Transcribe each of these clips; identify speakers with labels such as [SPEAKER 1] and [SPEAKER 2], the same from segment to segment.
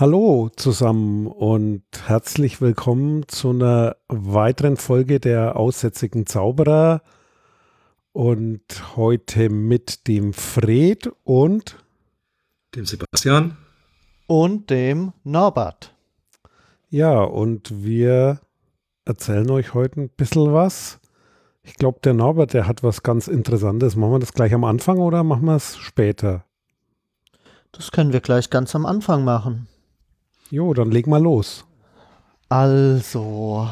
[SPEAKER 1] Hallo zusammen und herzlich willkommen zu einer weiteren Folge der Aussätzigen Zauberer und heute mit dem Fred und
[SPEAKER 2] dem Sebastian
[SPEAKER 3] und dem Norbert.
[SPEAKER 1] Ja, und wir erzählen euch heute ein bisschen was. Ich glaube, der Norbert, der hat was ganz Interessantes. Machen wir das gleich am Anfang oder machen wir es später?
[SPEAKER 3] Das können wir gleich ganz am Anfang machen.
[SPEAKER 1] Jo, dann leg mal los.
[SPEAKER 3] Also,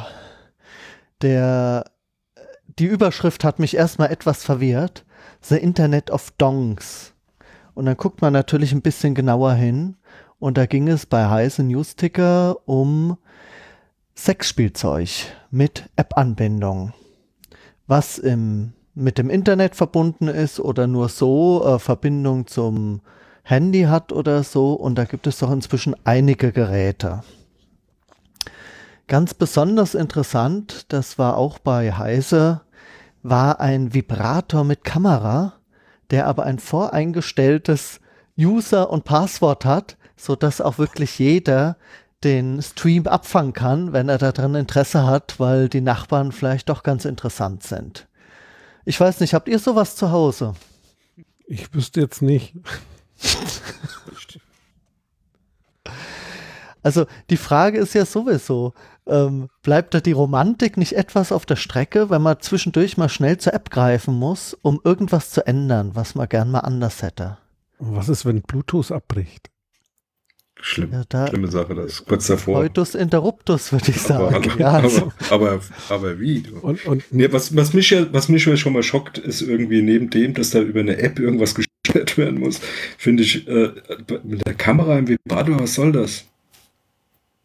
[SPEAKER 3] der, die Überschrift hat mich erstmal etwas verwirrt. The Internet of Dongs. Und dann guckt man natürlich ein bisschen genauer hin. Und da ging es bei Heise Newsticker um Sexspielzeug mit App-Anbindung. Was im, mit dem Internet verbunden ist oder nur so äh, Verbindung zum Handy hat oder so. Und da gibt es doch inzwischen einige Geräte. Ganz besonders interessant, das war auch bei Heise, war ein Vibrator mit Kamera, der aber ein voreingestelltes User und Passwort hat, so dass auch wirklich jeder den Stream abfangen kann, wenn er daran Interesse hat, weil die Nachbarn vielleicht doch ganz interessant sind. Ich weiß nicht, habt ihr sowas zu Hause?
[SPEAKER 1] Ich wüsste jetzt nicht.
[SPEAKER 3] Also die Frage ist ja sowieso, ähm, bleibt da die Romantik nicht etwas auf der Strecke, wenn man zwischendurch mal schnell zur App greifen muss, um irgendwas zu ändern, was man gern mal anders hätte?
[SPEAKER 1] Was ist, wenn Bluetooth abbricht?
[SPEAKER 2] Schlimm, ja, da, schlimme Sache, das ist kurz davor.
[SPEAKER 3] Coitus interruptus, würde ich sagen.
[SPEAKER 2] Aber, aber, ja, also. aber, aber, aber, wie? Und, und nee, was, was, mich ja, was mich ja schon mal schockt, ist irgendwie neben dem, dass da über eine App irgendwas gestellt werden muss, finde ich, äh, mit der Kamera im Vibrator, was soll das?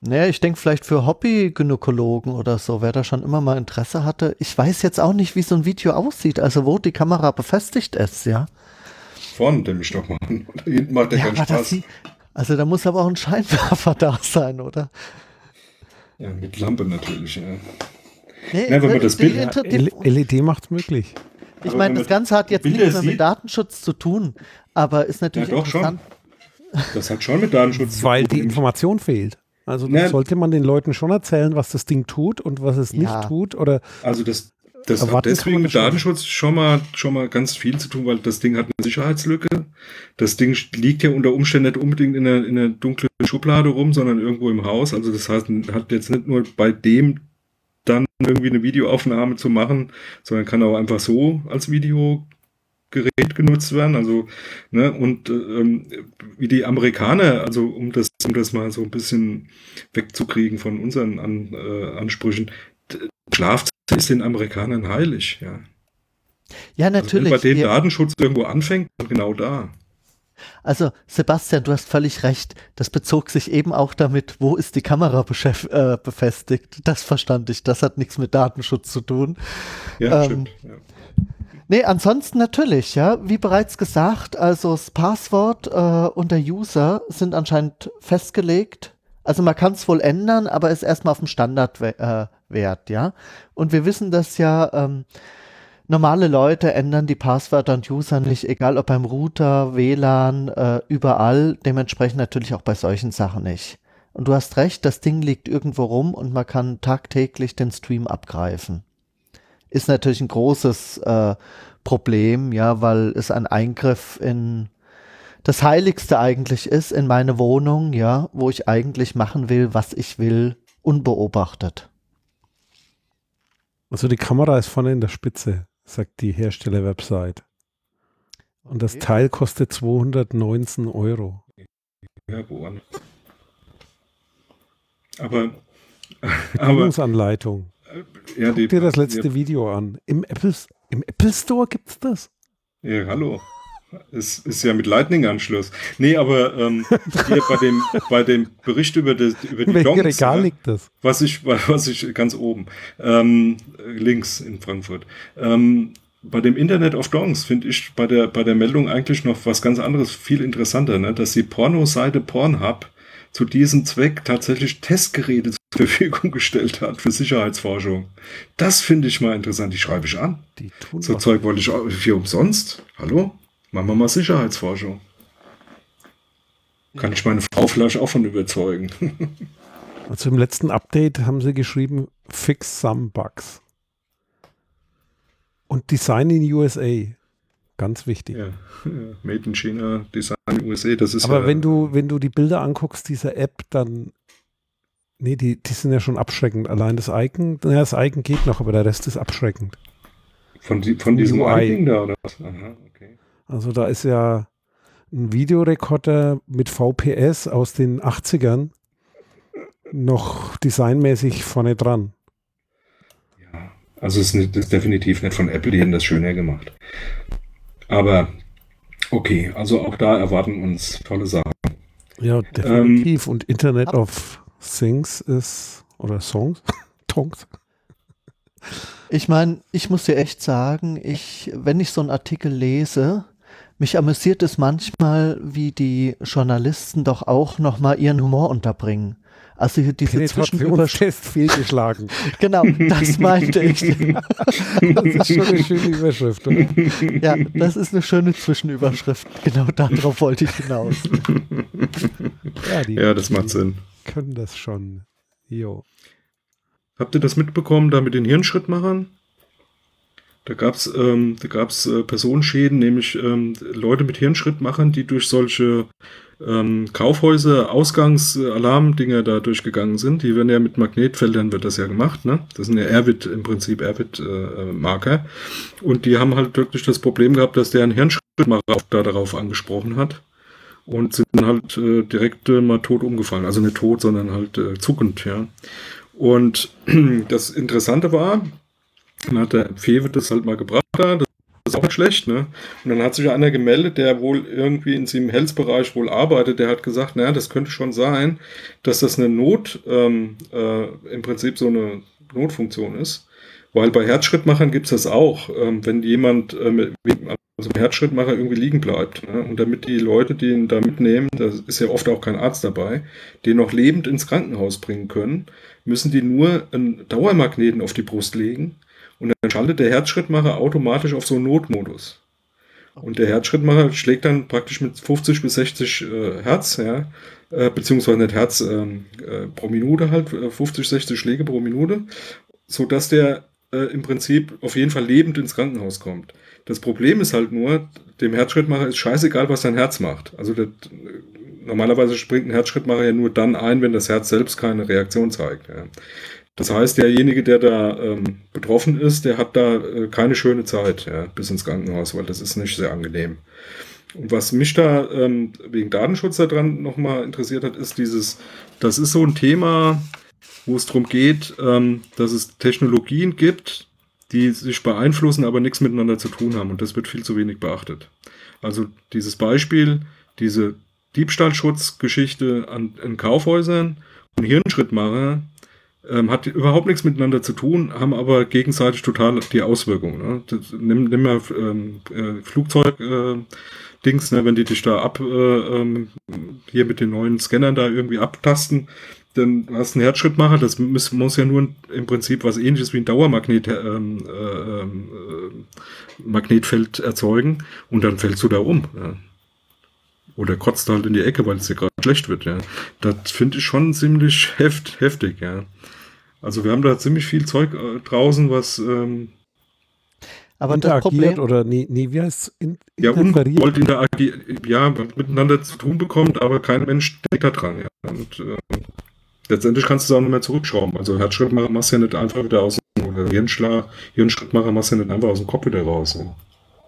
[SPEAKER 3] Naja, ich denke vielleicht für Hobby-Gynäkologen oder so, wer da schon immer mal Interesse hatte. Ich weiß jetzt auch nicht, wie so ein Video aussieht, also wo die Kamera befestigt ist, ja.
[SPEAKER 2] Vorne nämlich doch mal. Hinten macht der ja, keinen Spaß.
[SPEAKER 3] Sieht, also da muss aber auch ein Scheinwerfer da sein, oder?
[SPEAKER 2] Ja, mit Lampe natürlich, ja.
[SPEAKER 3] Nee, ja, wenn man das Bild
[SPEAKER 1] ja, LED macht es möglich.
[SPEAKER 3] Ich meine, das Ganze hat jetzt nichts mehr mit Datenschutz zu tun, aber ist natürlich ja, doch interessant.
[SPEAKER 2] Schon. Das hat schon mit Datenschutz
[SPEAKER 1] zu tun. Weil die Information fehlt. Also ja. sollte man den Leuten schon erzählen, was das Ding tut und was es nicht tut, oder?
[SPEAKER 2] Also das, das hat deswegen mit Datenschutz schon mal, schon mal ganz viel zu tun, weil das Ding hat eine Sicherheitslücke. Das Ding liegt ja unter Umständen nicht unbedingt in einer, in einer dunklen Schublade rum, sondern irgendwo im Haus. Also das heißt, hat jetzt nicht nur bei dem irgendwie eine Videoaufnahme zu machen, sondern kann auch einfach so als Videogerät genutzt werden. Also, ne, und ähm, wie die Amerikaner, also um das, um das mal so ein bisschen wegzukriegen von unseren An, äh, Ansprüchen, Schlafzimmer ist den Amerikanern heilig, ja.
[SPEAKER 3] Ja, natürlich.
[SPEAKER 2] Also wenn bei denen Datenschutz irgendwo anfängt, genau da.
[SPEAKER 3] Also, Sebastian, du hast völlig recht. Das bezog sich eben auch damit, wo ist die Kamera äh, befestigt. Das verstand ich. Das hat nichts mit Datenschutz zu tun.
[SPEAKER 2] Ja, ähm, stimmt. Ja.
[SPEAKER 3] Nee, ansonsten natürlich, ja. Wie bereits gesagt, also das Passwort äh, und der User sind anscheinend festgelegt. Also man kann es wohl ändern, aber ist erstmal auf dem Standardwert, äh, ja. Und wir wissen das ja, ähm, normale Leute ändern die Passwörter und User nicht, egal ob beim Router, WLAN, äh, überall, dementsprechend natürlich auch bei solchen Sachen nicht. Und du hast recht, das Ding liegt irgendwo rum und man kann tagtäglich den Stream abgreifen. Ist natürlich ein großes äh, Problem, ja, weil es ein Eingriff in das Heiligste eigentlich ist in meine Wohnung, ja, wo ich eigentlich machen will, was ich will, unbeobachtet.
[SPEAKER 1] Also die Kamera ist vorne in der Spitze, sagt die Hersteller-Website. Und das Teil kostet 219 Euro.
[SPEAKER 2] Ja, woan? Aber.
[SPEAKER 1] Bedienungsanleitung. Ja, Guck dir das letzte ja. Video an. Im Apple, Im Apple Store gibt es das?
[SPEAKER 2] Ja, hallo. Es ist ja mit Lightning-Anschluss. Nee, aber ähm, hier bei dem, bei dem Bericht über, das, über die
[SPEAKER 1] Dongs, Regal liegt das?
[SPEAKER 2] Was ich, was ich ganz oben, ähm, links in Frankfurt. Ähm, bei dem Internet of Dongs finde ich bei der, bei der Meldung eigentlich noch was ganz anderes, viel interessanter, ne? dass die Pornoseite Pornhub zu diesem Zweck tatsächlich Testgeräte zur Verfügung gestellt hat für Sicherheitsforschung. Das finde ich mal interessant. Die schreibe ich an. so Zeug wollte ich für umsonst. Hallo? Machen wir mal Sicherheitsforschung. Kann ich meine Frau vielleicht auch von überzeugen.
[SPEAKER 1] also im letzten Update haben sie geschrieben, fix some bugs. Und Design in USA. Ganz wichtig. Ja,
[SPEAKER 2] Made in China, Design in USA, das ist
[SPEAKER 1] Aber
[SPEAKER 2] ja,
[SPEAKER 1] wenn du, wenn du die Bilder anguckst, dieser App, dann Nee, die, die sind ja schon abschreckend. Allein das Icon, naja, das Icon geht noch, aber der Rest ist abschreckend.
[SPEAKER 2] Von, die, von diesem Icon da oder was? Aha,
[SPEAKER 1] okay. Also da ist ja ein Videorekorder mit VPS aus den 80ern noch designmäßig vorne dran.
[SPEAKER 2] Ja, also es ist, ist definitiv nicht von Apple, die hätten das schöner gemacht. Aber okay, also auch da erwarten uns tolle Sachen.
[SPEAKER 1] Ja, definitiv. Ähm, Und Internet of Things ist, oder Songs, Tongs.
[SPEAKER 3] Ich meine, ich muss dir echt sagen, ich, wenn ich so einen Artikel lese, mich amüsiert es manchmal, wie die Journalisten doch auch nochmal ihren Humor unterbringen. Also diese
[SPEAKER 1] Zwischenüberschrift fehlgeschlagen.
[SPEAKER 3] genau, das meinte ich.
[SPEAKER 1] das ist schon eine schöne Überschrift, oder?
[SPEAKER 3] Ja, das ist eine schöne Zwischenüberschrift. Genau darauf wollte ich hinaus.
[SPEAKER 2] ja, ja das macht Sinn
[SPEAKER 1] können das schon. Jo.
[SPEAKER 2] Habt ihr das mitbekommen, da mit den Hirnschrittmachern? Da gab es ähm, äh, Personenschäden, nämlich ähm, Leute mit Hirnschrittmachern, die durch solche ähm, Kaufhäuser Ausgangsalarmdinger da durchgegangen sind. Die werden ja mit Magnetfeldern wird das ja gemacht, ne? Das sind ja Airwit im Prinzip Airwit-Marker. Äh, und die haben halt wirklich das Problem gehabt, dass der einen Hirnschrittmacher auch da darauf angesprochen hat und sind dann halt äh, direkt äh, mal tot umgefallen. Also nicht tot, sondern halt äh, zuckend, ja. Und das Interessante war, dann hat der Fewe das halt mal gebracht da, das ist auch nicht schlecht, ne? Und dann hat sich einer gemeldet, der wohl irgendwie in seinem Health-Bereich wohl arbeitet, der hat gesagt, naja, das könnte schon sein, dass das eine Not, ähm, äh, im Prinzip so eine Notfunktion ist. Weil bei Herzschrittmachern gibt es das auch. Ähm, wenn jemand äh, also ein Herzschrittmacher irgendwie liegen bleibt. Ne? Und damit die Leute, die ihn da mitnehmen, da ist ja oft auch kein Arzt dabei, den noch lebend ins Krankenhaus bringen können, müssen die nur einen Dauermagneten auf die Brust legen und dann schaltet der Herzschrittmacher automatisch auf so einen Notmodus. Und der Herzschrittmacher schlägt dann praktisch mit 50 bis 60 äh, Hertz, ja, äh, beziehungsweise nicht Herz ähm, äh, pro Minute halt, 50, äh, 60 Schläge pro Minute, sodass der äh, im Prinzip auf jeden Fall lebend ins Krankenhaus kommt. Das Problem ist halt nur, dem Herzschrittmacher ist scheißegal, was sein Herz macht. Also das, normalerweise springt ein Herzschrittmacher ja nur dann ein, wenn das Herz selbst keine Reaktion zeigt. Ja. Das heißt, derjenige, der da ähm, betroffen ist, der hat da äh, keine schöne Zeit ja, bis ins Krankenhaus, weil das ist nicht sehr angenehm. Und was mich da ähm, wegen Datenschutz daran nochmal interessiert hat, ist dieses, das ist so ein Thema, wo es darum geht, ähm, dass es Technologien gibt, die sich beeinflussen, aber nichts miteinander zu tun haben. Und das wird viel zu wenig beachtet. Also dieses Beispiel, diese Diebstahlschutzgeschichte an, in Kaufhäusern und Hirnschrittmacher ähm, hat überhaupt nichts miteinander zu tun, haben aber gegenseitig total die Auswirkungen. Ne? Das, nimm, nimm mal ähm, äh, Flugzeug. Äh, Dings, ne, wenn die dich da ab, äh, ähm, hier mit den neuen Scannern da irgendwie abtasten, dann hast du einen Herzschrittmacher, das muss, muss ja nur im Prinzip was ähnliches wie ein Dauermagnet ähm, äh, äh, Magnetfeld erzeugen und dann fällst du da rum. Ja. Oder kotzt halt in die Ecke, weil es dir gerade schlecht wird, ja. Das finde ich schon ziemlich heft, heftig, ja. Also wir haben da ziemlich viel Zeug äh, draußen, was ähm,
[SPEAKER 1] aber interagiert oder nie, nie wie heißt es? In,
[SPEAKER 2] ja, ungewollt interagiert, ja, miteinander zu tun bekommt, aber kein Mensch denkt da dran, ja. Und äh, letztendlich kannst du es auch nicht mehr zurückschrauben. Also Herzschrittmacher machst du ja nicht einfach wieder aus dem Hirnschlag, Hirnschrittmacher machst du ja nicht einfach aus dem Kopf wieder raus. Ja.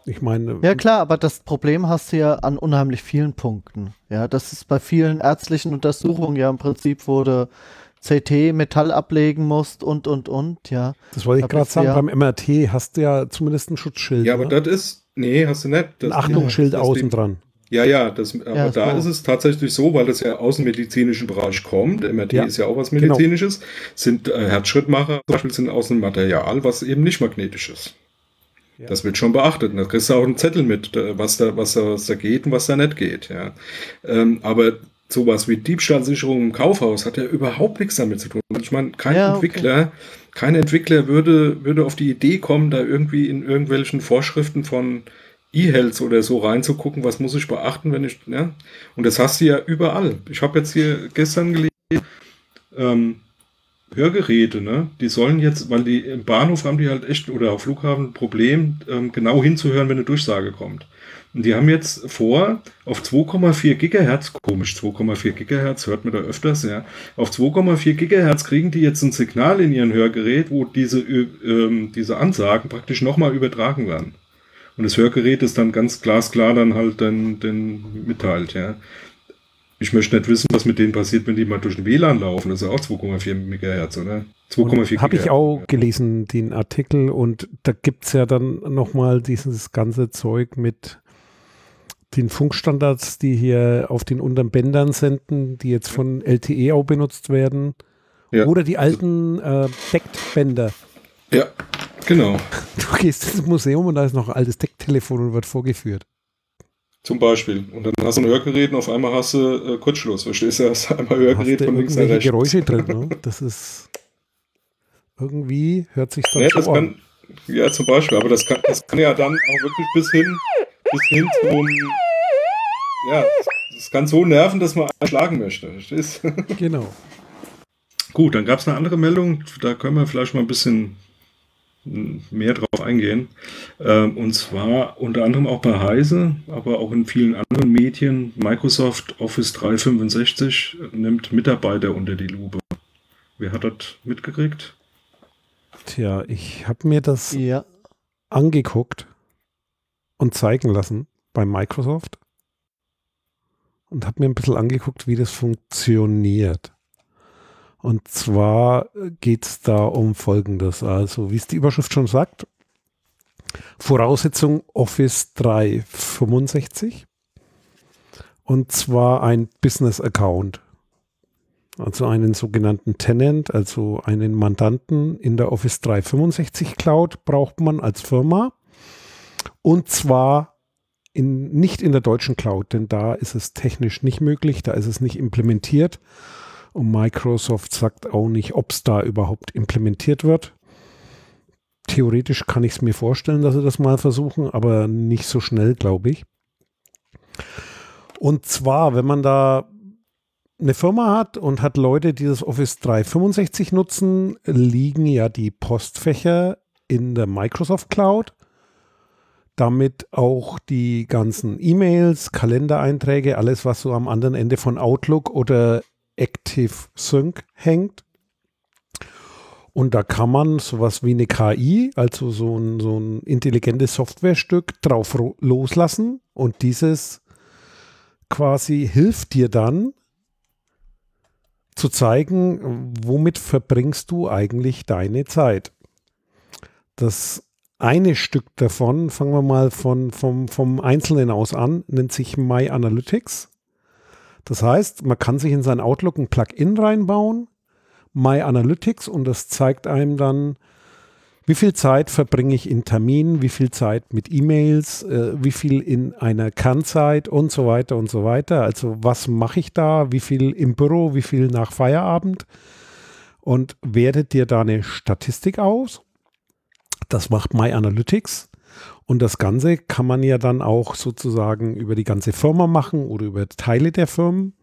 [SPEAKER 1] Ich meine.
[SPEAKER 3] Ja klar, aber das Problem hast du ja an unheimlich vielen Punkten. Ja, das ist bei vielen ärztlichen Untersuchungen ja im Prinzip wurde CT Metall ablegen musst und und und, ja.
[SPEAKER 1] Das wollte ich gerade sagen, ja beim MRT hast du ja zumindest ein Schutzschild.
[SPEAKER 2] Ja, aber ne? das ist, nee, hast du nicht.
[SPEAKER 1] Das, ein Achtungsschild ja, außen dran.
[SPEAKER 2] Ja, ja, das, aber ja, da ist es tatsächlich so, weil das ja aus dem medizinischen Bereich kommt. MRT ja, ist ja auch was. Medizinisches. Genau. Sind äh, Herzschrittmacher zum Beispiel sind aus einem Material, was eben nicht magnetisch ist. Ja. Das wird schon beachtet. Da kriegst du auch einen Zettel mit, was da, was da, was da geht und was da nicht geht. Ja. Ähm, aber sowas wie Diebstahlsicherung im Kaufhaus hat ja überhaupt nichts damit zu tun. Ich meine, kein ja, Entwickler, okay. kein Entwickler würde, würde auf die Idee kommen, da irgendwie in irgendwelchen Vorschriften von E-Health oder so reinzugucken, was muss ich beachten, wenn ich, ja, und das hast du ja überall. Ich habe jetzt hier gestern gelesen, ähm, Hörgeräte, ne? Die sollen jetzt, weil die im Bahnhof haben die halt echt oder auf Flughafen ein Problem, ähm, genau hinzuhören, wenn eine Durchsage kommt. Und die haben jetzt vor, auf 2,4 Gigahertz, komisch, 2,4 Gigahertz, hört man da öfters, ja, auf 2,4 Gigahertz kriegen die jetzt ein Signal in ihren Hörgerät, wo diese, ähm, diese Ansagen praktisch nochmal übertragen werden. Und das Hörgerät ist dann ganz glasklar dann halt dann, dann mitteilt, ja. Ich möchte nicht wissen, was mit denen passiert, wenn die mal durch den WLAN laufen. Das ist ja auch 2,4 Megahertz, oder?
[SPEAKER 1] 2,4 Habe ich auch gelesen, den Artikel. Und da gibt es ja dann nochmal dieses ganze Zeug mit den Funkstandards, die hier auf den unteren Bändern senden, die jetzt von LTE auch benutzt werden. Ja. Oder die alten äh, Deckbänder.
[SPEAKER 2] Ja, genau.
[SPEAKER 1] Du gehst ins Museum und da ist noch ein altes Decktelefon und wird vorgeführt.
[SPEAKER 2] Zum Beispiel. Und dann hast du ein Hörgerät und auf einmal hast du äh, Kurzschluss. Verstehst du? Hast du einmal Hörgerät
[SPEAKER 1] von links nach rechts. Geräusche drin, ne? Das ist irgendwie hört sich
[SPEAKER 2] ja, so kann, an. Ja, zum Beispiel. Aber das kann, das kann ja dann auch wirklich bis hin, bis hin zum ja, das kann so nerven, dass man schlagen möchte. Verstehst?
[SPEAKER 1] Genau.
[SPEAKER 2] Gut, dann gab es eine andere Meldung, da können wir vielleicht mal ein bisschen mehr drauf eingehen. Ähm, und zwar unter anderem auch bei Heise, aber auch in vielen anderen Medien. Microsoft Office 365 nimmt Mitarbeiter unter die Lupe. Wer hat das mitgekriegt?
[SPEAKER 1] Tja, ich habe mir das ja. angeguckt und zeigen lassen bei Microsoft und habe mir ein bisschen angeguckt, wie das funktioniert. Und zwar geht es da um Folgendes. Also, wie es die Überschrift schon sagt, Voraussetzung Office 365 und zwar ein Business Account. Also einen sogenannten Tenant, also einen Mandanten in der Office 365 Cloud braucht man als Firma. Und zwar in, nicht in der deutschen Cloud, denn da ist es technisch nicht möglich, da ist es nicht implementiert. Und Microsoft sagt auch nicht, ob es da überhaupt implementiert wird. Theoretisch kann ich es mir vorstellen, dass sie das mal versuchen, aber nicht so schnell, glaube ich. Und zwar, wenn man da eine Firma hat und hat Leute, die das Office 365 nutzen, liegen ja die Postfächer in der Microsoft Cloud damit auch die ganzen E-Mails, Kalendereinträge, alles, was so am anderen Ende von Outlook oder Active Sync hängt. Und da kann man sowas wie eine KI, also so ein, so ein intelligentes Softwarestück, drauf loslassen. Und dieses quasi hilft dir dann zu zeigen, womit verbringst du eigentlich deine Zeit. Das eine Stück davon, fangen wir mal von, vom, vom Einzelnen aus an, nennt sich My Analytics. Das heißt, man kann sich in sein Outlook ein Plugin reinbauen, My Analytics, und das zeigt einem dann, wie viel Zeit verbringe ich in Terminen, wie viel Zeit mit E-Mails, äh, wie viel in einer Kernzeit und so weiter und so weiter. Also was mache ich da, wie viel im Büro, wie viel nach Feierabend und wertet dir da eine Statistik aus das macht My Analytics. Und das Ganze kann man ja dann auch sozusagen über die ganze Firma machen oder über Teile der Firmen.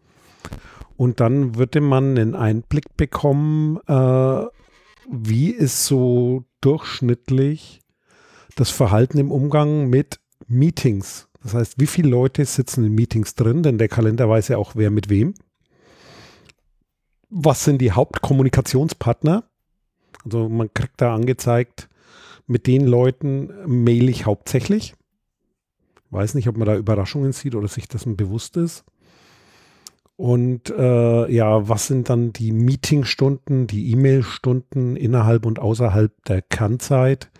[SPEAKER 1] Und dann würde man einen Einblick bekommen, äh, wie ist so durchschnittlich das Verhalten im Umgang mit Meetings. Das heißt, wie viele Leute sitzen in Meetings drin, denn der Kalender weiß ja auch, wer mit wem. Was sind die Hauptkommunikationspartner? Also man kriegt da angezeigt, mit den Leuten mail ich hauptsächlich. Weiß nicht, ob man da Überraschungen sieht oder sich dessen bewusst ist. Und äh, ja, was sind dann die Meetingstunden, die E-Mail-Stunden innerhalb und außerhalb der Kernzeit?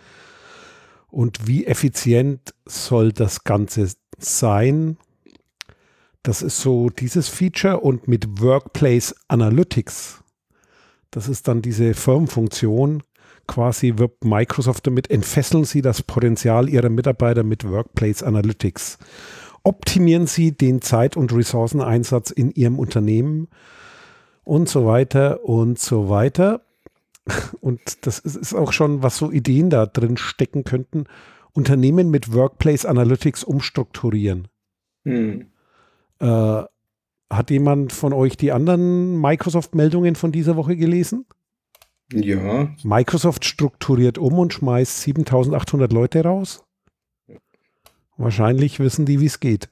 [SPEAKER 1] Und wie effizient soll das Ganze sein? Das ist so dieses Feature und mit Workplace Analytics, das ist dann diese Firmenfunktion, quasi wirbt Microsoft damit, entfesseln Sie das Potenzial Ihrer Mitarbeiter mit Workplace Analytics. Optimieren Sie den Zeit- und Ressourceneinsatz in Ihrem Unternehmen und so weiter und so weiter. Und das ist auch schon, was so Ideen da drin stecken könnten. Unternehmen mit Workplace Analytics umstrukturieren. Hm. Äh, hat jemand von euch die anderen Microsoft-Meldungen von dieser Woche gelesen?
[SPEAKER 2] Ja.
[SPEAKER 1] Microsoft strukturiert um und schmeißt 7800 Leute raus. Wahrscheinlich wissen die, wie es geht.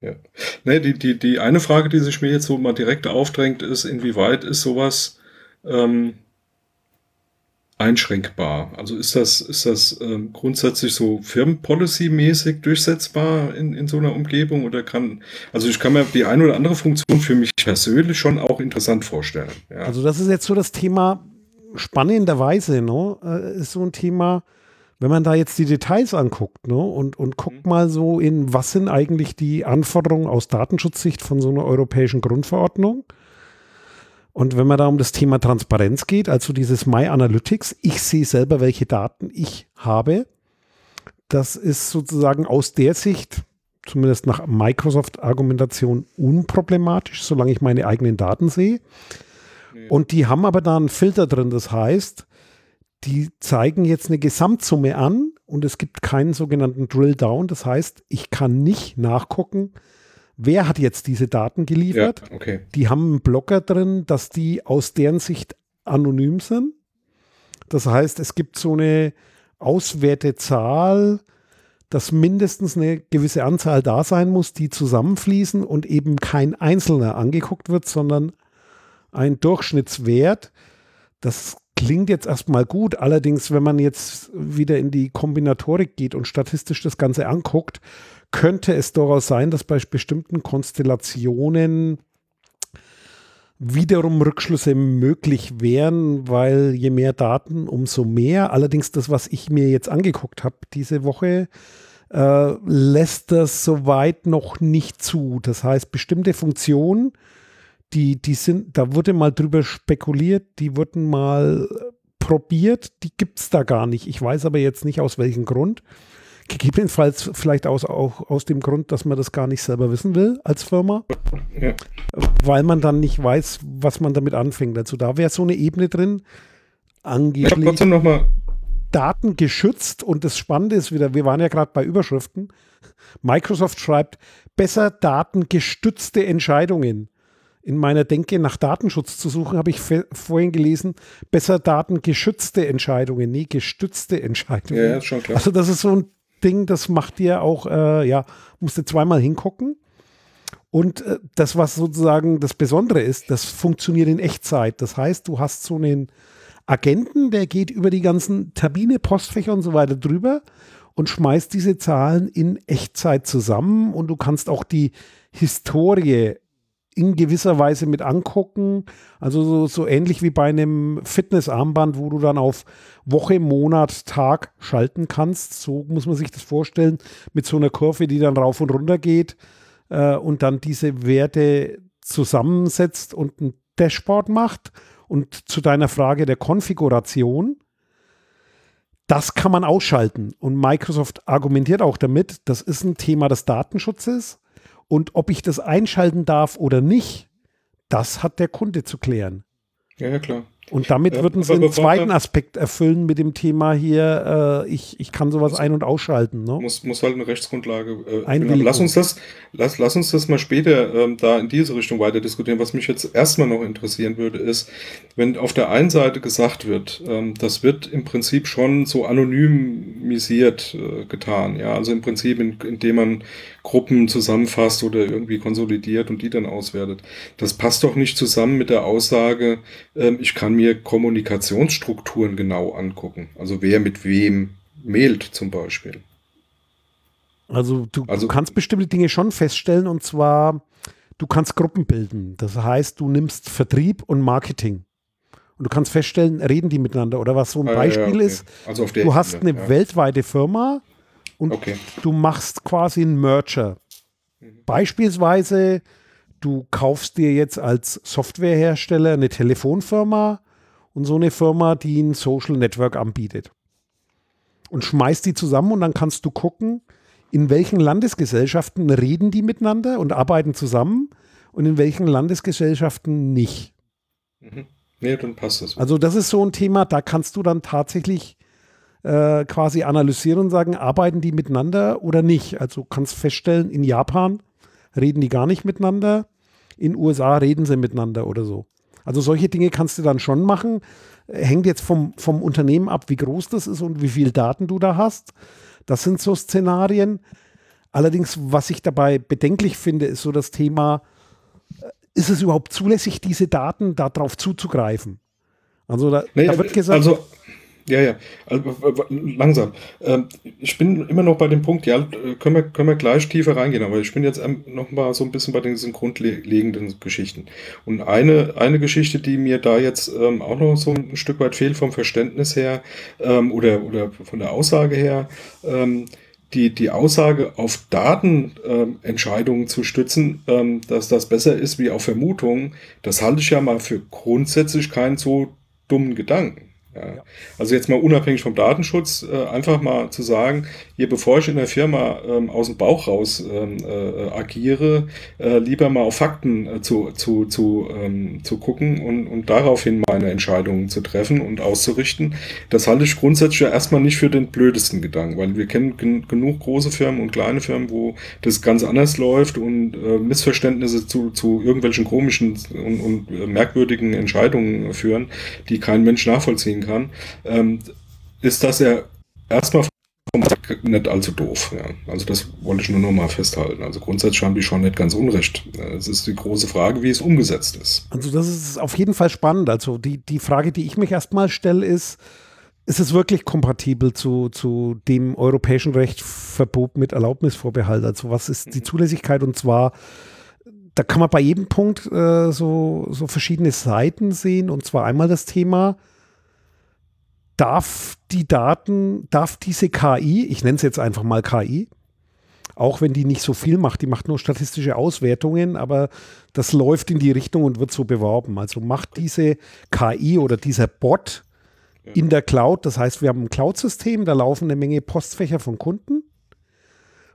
[SPEAKER 2] Ja. Nee, die, die, die eine Frage, die sich mir jetzt so mal direkt aufdrängt, ist, inwieweit ist sowas ähm, einschränkbar? Also ist das, ist das ähm, grundsätzlich so Firmenpolicy-mäßig durchsetzbar in, in so einer Umgebung oder kann, also ich kann mir die eine oder andere Funktion für mich persönlich schon auch interessant vorstellen.
[SPEAKER 1] Ja. Also das ist jetzt so das Thema, spannenderweise, ne, ist so ein Thema, wenn man da jetzt die Details anguckt ne, und, und guckt mhm. mal so in, was sind eigentlich die Anforderungen aus Datenschutzsicht von so einer europäischen Grundverordnung, und wenn man da um das Thema Transparenz geht, also dieses My Analytics, ich sehe selber, welche Daten ich habe. Das ist sozusagen aus der Sicht, zumindest nach Microsoft-Argumentation, unproblematisch, solange ich meine eigenen Daten sehe. Und die haben aber da einen Filter drin. Das heißt, die zeigen jetzt eine Gesamtsumme an und es gibt keinen sogenannten Drill Down. Das heißt, ich kann nicht nachgucken, wer hat jetzt diese Daten geliefert.
[SPEAKER 2] Ja, okay.
[SPEAKER 1] Die haben einen Blocker drin, dass die aus deren Sicht anonym sind. Das heißt, es gibt so eine Auswertezahl, dass mindestens eine gewisse Anzahl da sein muss, die zusammenfließen und eben kein einzelner angeguckt wird, sondern ein Durchschnittswert. Das klingt jetzt erstmal gut, allerdings, wenn man jetzt wieder in die Kombinatorik geht und statistisch das Ganze anguckt, könnte es durchaus sein, dass bei bestimmten Konstellationen wiederum Rückschlüsse möglich wären, weil je mehr Daten, umso mehr. Allerdings das, was ich mir jetzt angeguckt habe diese Woche, äh, lässt das soweit noch nicht zu. Das heißt, bestimmte Funktionen, die, die sind, da wurde mal drüber spekuliert, die wurden mal probiert, die gibt es da gar nicht. Ich weiß aber jetzt nicht aus welchem Grund. Gegebenenfalls vielleicht aus, auch aus dem Grund, dass man das gar nicht selber wissen will als Firma, ja. weil man dann nicht weiß, was man damit anfängt. Also da wäre so eine Ebene drin, angeblich
[SPEAKER 2] noch mal.
[SPEAKER 1] Daten geschützt und das Spannende ist wieder, wir waren ja gerade bei Überschriften, Microsoft schreibt, besser datengestützte Entscheidungen. In meiner Denke nach Datenschutz zu suchen, habe ich vorhin gelesen, besser datengeschützte Entscheidungen, nee, gestützte Entscheidungen.
[SPEAKER 2] Ja, ist schon klar.
[SPEAKER 1] Also das ist so ein Ding, das macht dir auch, äh, ja, musst du zweimal hingucken. Und äh, das, was sozusagen das Besondere ist, das funktioniert in Echtzeit. Das heißt, du hast so einen Agenten, der geht über die ganzen Tabine, Postfächer und so weiter drüber und schmeißt diese Zahlen in Echtzeit zusammen und du kannst auch die Historie in gewisser Weise mit angucken. Also so, so ähnlich wie bei einem Fitnessarmband, wo du dann auf Woche, Monat, Tag schalten kannst. So muss man sich das vorstellen, mit so einer Kurve, die dann rauf und runter geht äh, und dann diese Werte zusammensetzt und ein Dashboard macht. Und zu deiner Frage der Konfiguration, das kann man ausschalten. Und Microsoft argumentiert auch damit, das ist ein Thema des Datenschutzes und ob ich das einschalten darf oder nicht, das hat der Kunde zu klären.
[SPEAKER 2] Ja, ja klar.
[SPEAKER 1] Und damit würden sie einen zweiten Aspekt erfüllen mit dem Thema hier, äh, ich, ich kann sowas ein- und ausschalten. Ne?
[SPEAKER 2] Muss, muss halt eine Rechtsgrundlage äh, Lass uns das, lass, lass uns das mal später ähm, da in diese Richtung weiter diskutieren. Was mich jetzt erstmal noch interessieren würde, ist, wenn auf der einen Seite gesagt wird, ähm, das wird im Prinzip schon so anonymisiert äh, getan, ja, also im Prinzip, in, indem man Gruppen zusammenfasst oder irgendwie konsolidiert und die dann auswertet. Das passt doch nicht zusammen mit der Aussage, ähm, ich kann mir Kommunikationsstrukturen genau angucken. Also wer mit wem mailt zum Beispiel.
[SPEAKER 1] Also du, also du kannst bestimmte Dinge schon feststellen und zwar, du kannst Gruppen bilden. Das heißt, du nimmst Vertrieb und Marketing. Und du kannst feststellen, reden die miteinander. Oder was so ein Beispiel ja, okay. ist,
[SPEAKER 2] also
[SPEAKER 1] du hast eine ja. weltweite Firma und okay. du machst quasi einen Merger. Mhm. Beispielsweise, du kaufst dir jetzt als Softwarehersteller eine Telefonfirma und so eine Firma, die ein Social Network anbietet. Und schmeißt die zusammen und dann kannst du gucken, in welchen Landesgesellschaften reden die miteinander und arbeiten zusammen und in welchen Landesgesellschaften nicht.
[SPEAKER 2] Mhm. Nee, dann passt das.
[SPEAKER 1] Also das ist so ein Thema, da kannst du dann tatsächlich äh, quasi analysieren und sagen, arbeiten die miteinander oder nicht. Also kannst feststellen, in Japan reden die gar nicht miteinander, in USA reden sie miteinander oder so. Also solche Dinge kannst du dann schon machen. Hängt jetzt vom, vom Unternehmen ab, wie groß das ist und wie viel Daten du da hast. Das sind so Szenarien. Allerdings, was ich dabei bedenklich finde, ist so das Thema, äh, ist es überhaupt zulässig, diese Daten darauf zuzugreifen? Also da,
[SPEAKER 2] nee, da wird gesagt. Also, ja, ja, also, langsam. Ähm, ich bin immer noch bei dem Punkt, ja, können wir, können wir gleich tiefer reingehen, aber ich bin jetzt noch mal so ein bisschen bei diesen grundlegenden Geschichten. Und eine, eine Geschichte, die mir da jetzt ähm, auch noch so ein Stück weit fehlt vom Verständnis her ähm, oder, oder von der Aussage her, ähm, die, die Aussage auf Datenentscheidungen ähm, zu stützen, ähm, dass das besser ist wie auf Vermutungen, das halte ich ja mal für grundsätzlich keinen so dummen Gedanken. Ja. Also jetzt mal unabhängig vom Datenschutz, äh, einfach mal zu sagen, hier bevor ich in der Firma ähm, aus dem Bauch raus ähm, äh, agiere, äh, lieber mal auf Fakten äh, zu, zu, zu, ähm, zu gucken und, und daraufhin meine Entscheidungen zu treffen und auszurichten. Das halte ich grundsätzlich ja erstmal nicht für den blödesten Gedanken, weil wir kennen gen genug große Firmen und kleine Firmen, wo das ganz anders läuft und äh, Missverständnisse zu, zu irgendwelchen komischen und, und äh, merkwürdigen Entscheidungen führen, die kein Mensch nachvollziehen kann, ähm, ist das ja erstmal nicht allzu doof. Ja. Also das wollte ich nur noch mal festhalten. Also grundsätzlich haben die schon nicht ganz unrecht. Es ist die große Frage, wie es umgesetzt ist.
[SPEAKER 1] Also das ist auf jeden Fall spannend. Also die, die Frage, die ich mich erstmal stelle, ist, ist es wirklich kompatibel zu, zu dem europäischen Recht Verbot mit Erlaubnisvorbehalt? Also was ist die mhm. Zulässigkeit? Und zwar, da kann man bei jedem Punkt äh, so, so verschiedene Seiten sehen. Und zwar einmal das Thema, darf die Daten, darf diese KI, ich nenne es jetzt einfach mal KI, auch wenn die nicht so viel macht, die macht nur statistische Auswertungen, aber das läuft in die Richtung und wird so beworben. Also macht diese KI oder dieser Bot in der Cloud, das heißt, wir haben ein Cloud-System, da laufen eine Menge Postfächer von Kunden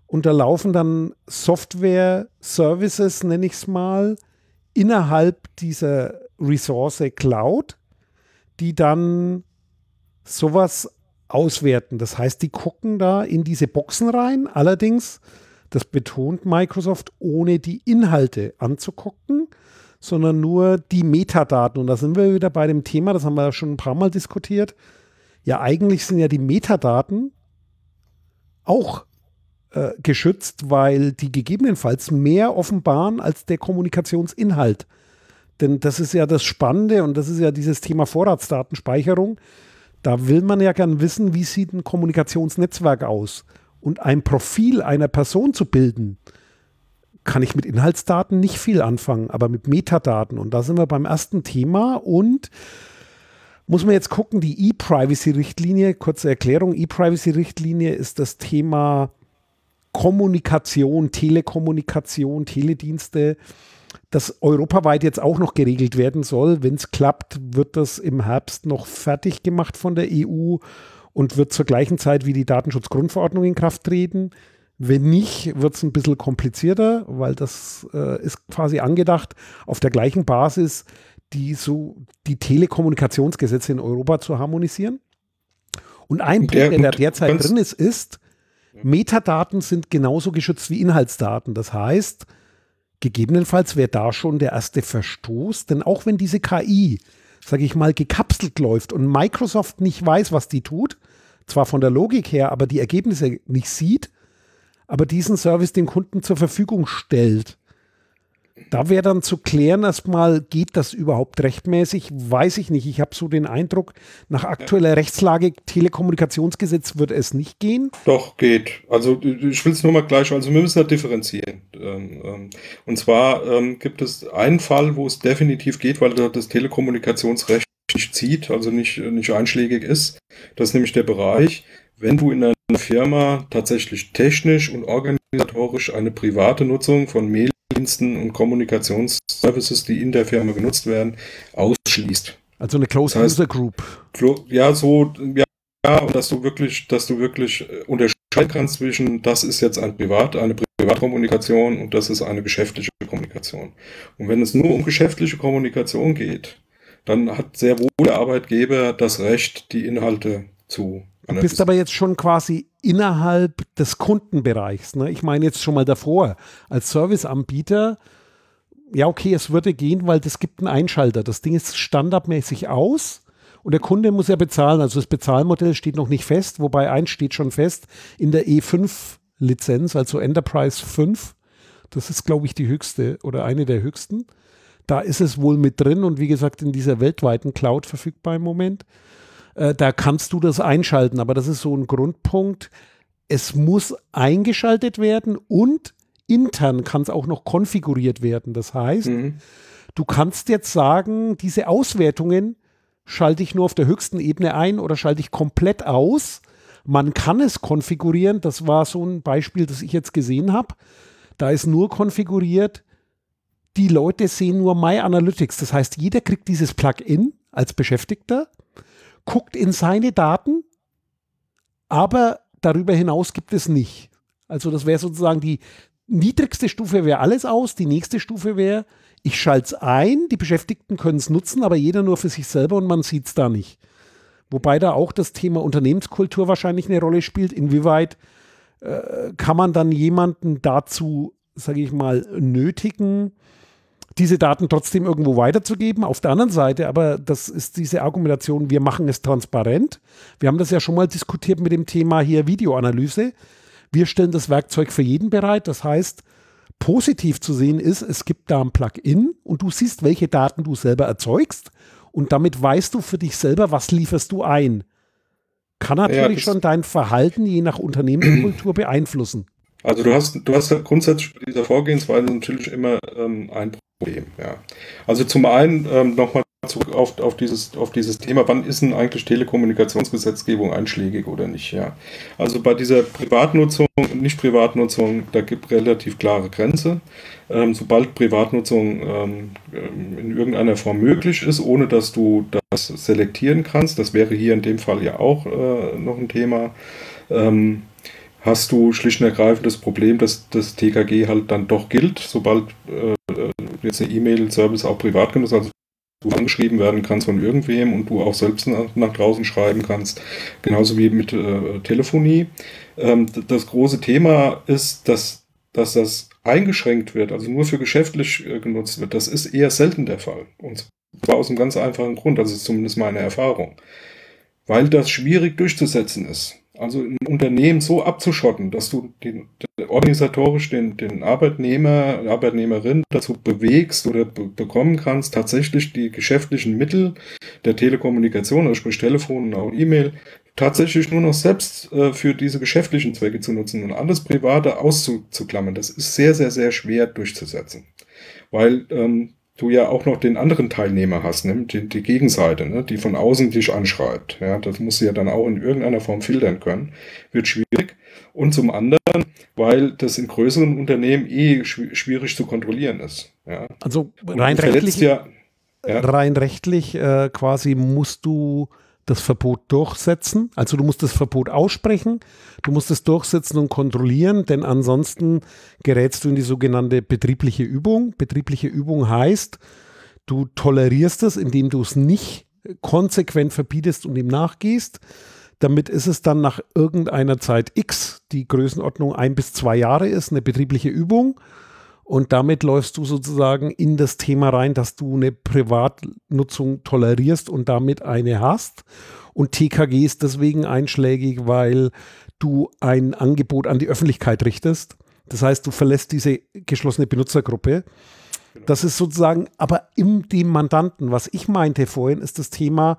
[SPEAKER 1] und da laufen dann Software-Services, nenne ich es mal, innerhalb dieser Ressource Cloud, die dann sowas auswerten. Das heißt, die gucken da in diese Boxen rein, allerdings, das betont Microsoft, ohne die Inhalte anzugucken, sondern nur die Metadaten. Und da sind wir wieder bei dem Thema, das haben wir ja schon ein paar Mal diskutiert. Ja, eigentlich sind ja die Metadaten auch äh, geschützt, weil die gegebenenfalls mehr offenbaren als der Kommunikationsinhalt. Denn das ist ja das Spannende und das ist ja dieses Thema Vorratsdatenspeicherung. Da will man ja gern wissen, wie sieht ein Kommunikationsnetzwerk aus. Und ein Profil einer Person zu bilden, kann ich mit Inhaltsdaten nicht viel anfangen, aber mit Metadaten. Und da sind wir beim ersten Thema und muss man jetzt gucken, die E-Privacy-Richtlinie, kurze Erklärung, E-Privacy-Richtlinie ist das Thema Kommunikation, Telekommunikation, Teledienste das europaweit jetzt auch noch geregelt werden soll. Wenn es klappt, wird das im Herbst noch fertig gemacht von der EU und wird zur gleichen Zeit wie die Datenschutzgrundverordnung in Kraft treten. Wenn nicht, wird es ein bisschen komplizierter, weil das äh, ist quasi angedacht, auf der gleichen Basis die, so, die Telekommunikationsgesetze in Europa zu harmonisieren. Und ein der, Punkt, der derzeit drin ist, ist, Metadaten sind genauso geschützt wie Inhaltsdaten. Das heißt, Gegebenenfalls wäre da schon der erste Verstoß, denn auch wenn diese KI, sage ich mal, gekapselt läuft und Microsoft nicht weiß, was die tut, zwar von der Logik her, aber die Ergebnisse nicht sieht, aber diesen Service dem Kunden zur Verfügung stellt, da wäre dann zu klären erstmal, geht das überhaupt rechtmäßig? Weiß ich nicht. Ich habe so den Eindruck, nach aktueller Rechtslage, Telekommunikationsgesetz wird es nicht gehen.
[SPEAKER 2] Doch, geht. Also ich will es nur mal gleich, also wir müssen da differenzieren. Ähm, ähm, und zwar ähm, gibt es einen Fall, wo es definitiv geht, weil das Telekommunikationsrecht nicht zieht, also nicht, nicht einschlägig ist. Das ist nämlich der Bereich, wenn du in einer Firma tatsächlich technisch und organisatorisch eine private Nutzung von Mail Diensten und Kommunikationsservices, die in der Firma genutzt werden, ausschließt.
[SPEAKER 1] Also eine Closed das heißt, User Group.
[SPEAKER 2] Ja, so, ja, und dass du wirklich, dass du wirklich äh, unterscheiden kannst zwischen, das ist jetzt ein Privat, eine Privatkommunikation und das ist eine geschäftliche Kommunikation. Und wenn es nur um geschäftliche Kommunikation geht, dann hat sehr wohl der Arbeitgeber das Recht, die Inhalte zu
[SPEAKER 1] Du bist aber jetzt schon quasi innerhalb des Kundenbereichs. Ne? Ich meine jetzt schon mal davor, als Serviceanbieter, ja okay, es würde gehen, weil das gibt einen Einschalter. Das Ding ist standardmäßig aus und der Kunde muss ja bezahlen. Also das Bezahlmodell steht noch nicht fest, wobei eins steht schon fest in der E5-Lizenz, also Enterprise 5. Das ist, glaube ich, die höchste oder eine der höchsten. Da ist es wohl mit drin und wie gesagt in dieser weltweiten Cloud verfügbar im Moment. Äh, da kannst du das einschalten, aber das ist so ein Grundpunkt. Es muss eingeschaltet werden und intern kann es auch noch konfiguriert werden. Das heißt, mhm. du kannst jetzt sagen, diese Auswertungen schalte ich nur auf der höchsten Ebene ein oder schalte ich komplett aus. Man kann es konfigurieren. Das war so ein Beispiel, das ich jetzt gesehen habe. Da ist nur konfiguriert, die Leute sehen nur My Analytics. Das heißt, jeder kriegt dieses Plugin als Beschäftigter guckt in seine Daten, aber darüber hinaus gibt es nicht. Also das wäre sozusagen die niedrigste Stufe wäre alles aus, die nächste Stufe wäre, ich schalte es ein, die Beschäftigten können es nutzen, aber jeder nur für sich selber und man sieht es da nicht. Wobei da auch das Thema Unternehmenskultur wahrscheinlich eine Rolle spielt. Inwieweit äh, kann man dann jemanden dazu, sage ich mal, nötigen, diese Daten trotzdem irgendwo weiterzugeben. Auf der anderen Seite, aber das ist diese Argumentation, wir machen es transparent. Wir haben das ja schon mal diskutiert mit dem Thema hier Videoanalyse. Wir stellen das Werkzeug für jeden bereit. Das heißt, positiv zu sehen ist, es gibt da ein Plugin und du siehst, welche Daten du selber erzeugst und damit weißt du für dich selber, was lieferst du ein. Kann natürlich ja, schon dein Verhalten je nach Unternehmenskultur beeinflussen.
[SPEAKER 2] Also du hast, du hast ja grundsätzlich bei dieser Vorgehensweise natürlich immer ähm, ein Problem. Ja. Also zum einen ähm, nochmal auf, auf, dieses, auf dieses Thema, wann ist denn eigentlich Telekommunikationsgesetzgebung einschlägig oder nicht? Ja. Also bei dieser Privatnutzung, nicht Privatnutzung, da gibt relativ klare Grenze. Ähm, sobald Privatnutzung ähm, in irgendeiner Form möglich ist, ohne dass du das selektieren kannst, das wäre hier in dem Fall ja auch äh, noch ein Thema, ähm, hast du schlicht und ergreifend das Problem, dass das TKG halt dann doch gilt, sobald äh, jetzt eine E-Mail-Service auch privat genutzt, also du angeschrieben werden kannst von irgendwem und du auch selbst nach, nach draußen schreiben kannst, genauso wie mit äh, Telefonie. Ähm, das große Thema ist, dass, dass das eingeschränkt wird, also nur für geschäftlich äh, genutzt wird. Das ist eher selten der Fall. Und zwar aus einem ganz einfachen Grund, das ist zumindest meine Erfahrung. Weil das schwierig durchzusetzen ist. Also ein Unternehmen so abzuschotten, dass du den, organisatorisch den, den Arbeitnehmer, Arbeitnehmerin dazu bewegst oder bekommen kannst, tatsächlich die geschäftlichen Mittel der Telekommunikation, also sprich Telefon und auch E-Mail, tatsächlich nur noch selbst äh, für diese geschäftlichen Zwecke zu nutzen und alles Private auszuklammern. Das ist sehr, sehr, sehr schwer durchzusetzen. Weil ähm, du ja auch noch den anderen Teilnehmer hast, ne? die, die Gegenseite, ne? die von außen dich anschreibt. Ja, das musst du ja dann auch in irgendeiner Form filtern können. Wird schwierig. Und zum anderen, weil das in größeren Unternehmen eh schwierig zu kontrollieren ist. Ja.
[SPEAKER 1] Also rein rechtlich, ja, ja. rein rechtlich äh, quasi musst du das Verbot durchsetzen. Also du musst das Verbot aussprechen, du musst es durchsetzen und kontrollieren, denn ansonsten gerätst du in die sogenannte betriebliche Übung. Betriebliche Übung heißt, du tolerierst es, indem du es nicht konsequent verbietest und ihm nachgehst. Damit ist es dann nach irgendeiner Zeit X, die Größenordnung ein bis zwei Jahre ist, eine betriebliche Übung. Und damit läufst du sozusagen in das Thema rein, dass du eine Privatnutzung tolerierst und damit eine hast. Und TKG ist deswegen einschlägig, weil du ein Angebot an die Öffentlichkeit richtest. Das heißt, du verlässt diese geschlossene Benutzergruppe. Genau. Das ist sozusagen, aber im dem Mandanten, was ich meinte vorhin, ist das Thema,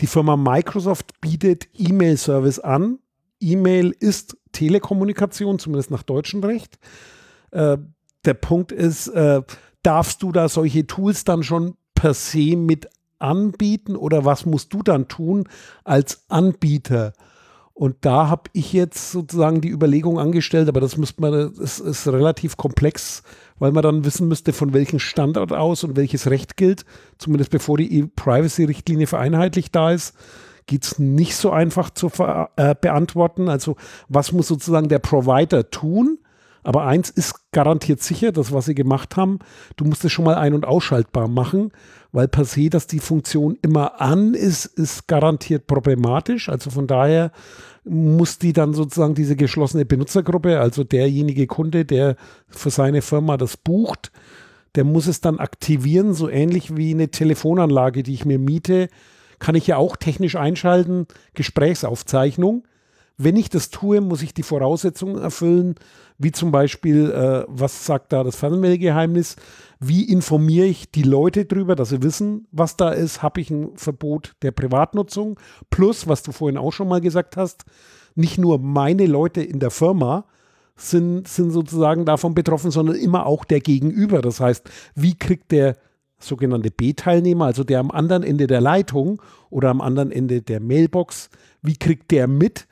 [SPEAKER 1] die Firma Microsoft bietet E-Mail-Service an. E-Mail ist Telekommunikation, zumindest nach deutschem Recht. Äh, der Punkt ist, äh, darfst du da solche Tools dann schon per se mit anbieten oder was musst du dann tun als Anbieter? Und da habe ich jetzt sozusagen die Überlegung angestellt, aber das müsste man, das ist relativ komplex, weil man dann wissen müsste, von welchem Standort aus und welches Recht gilt. Zumindest bevor die E-Privacy-Richtlinie vereinheitlicht da ist, geht es nicht so einfach zu äh, beantworten. Also was muss sozusagen der Provider tun? Aber eins ist garantiert sicher, das, was sie gemacht haben, du musst es schon mal ein- und ausschaltbar machen, weil per se, dass die Funktion immer an ist, ist garantiert problematisch. Also von daher muss die dann sozusagen diese geschlossene Benutzergruppe, also derjenige Kunde, der für seine Firma das bucht, der muss es dann aktivieren, so ähnlich wie eine Telefonanlage, die ich mir miete, kann ich ja auch technisch einschalten, Gesprächsaufzeichnung. Wenn ich das tue, muss ich die Voraussetzungen erfüllen, wie zum Beispiel, äh, was sagt da das Fernmeldegeheimnis? Wie informiere ich die Leute darüber, dass sie wissen, was da ist? Habe ich ein Verbot der Privatnutzung? Plus, was du vorhin auch schon mal gesagt hast, nicht nur meine Leute in der Firma sind, sind sozusagen davon betroffen, sondern immer auch der Gegenüber. Das heißt, wie kriegt der sogenannte B-Teilnehmer, also der am anderen Ende der Leitung oder am anderen Ende der Mailbox, wie kriegt der mit,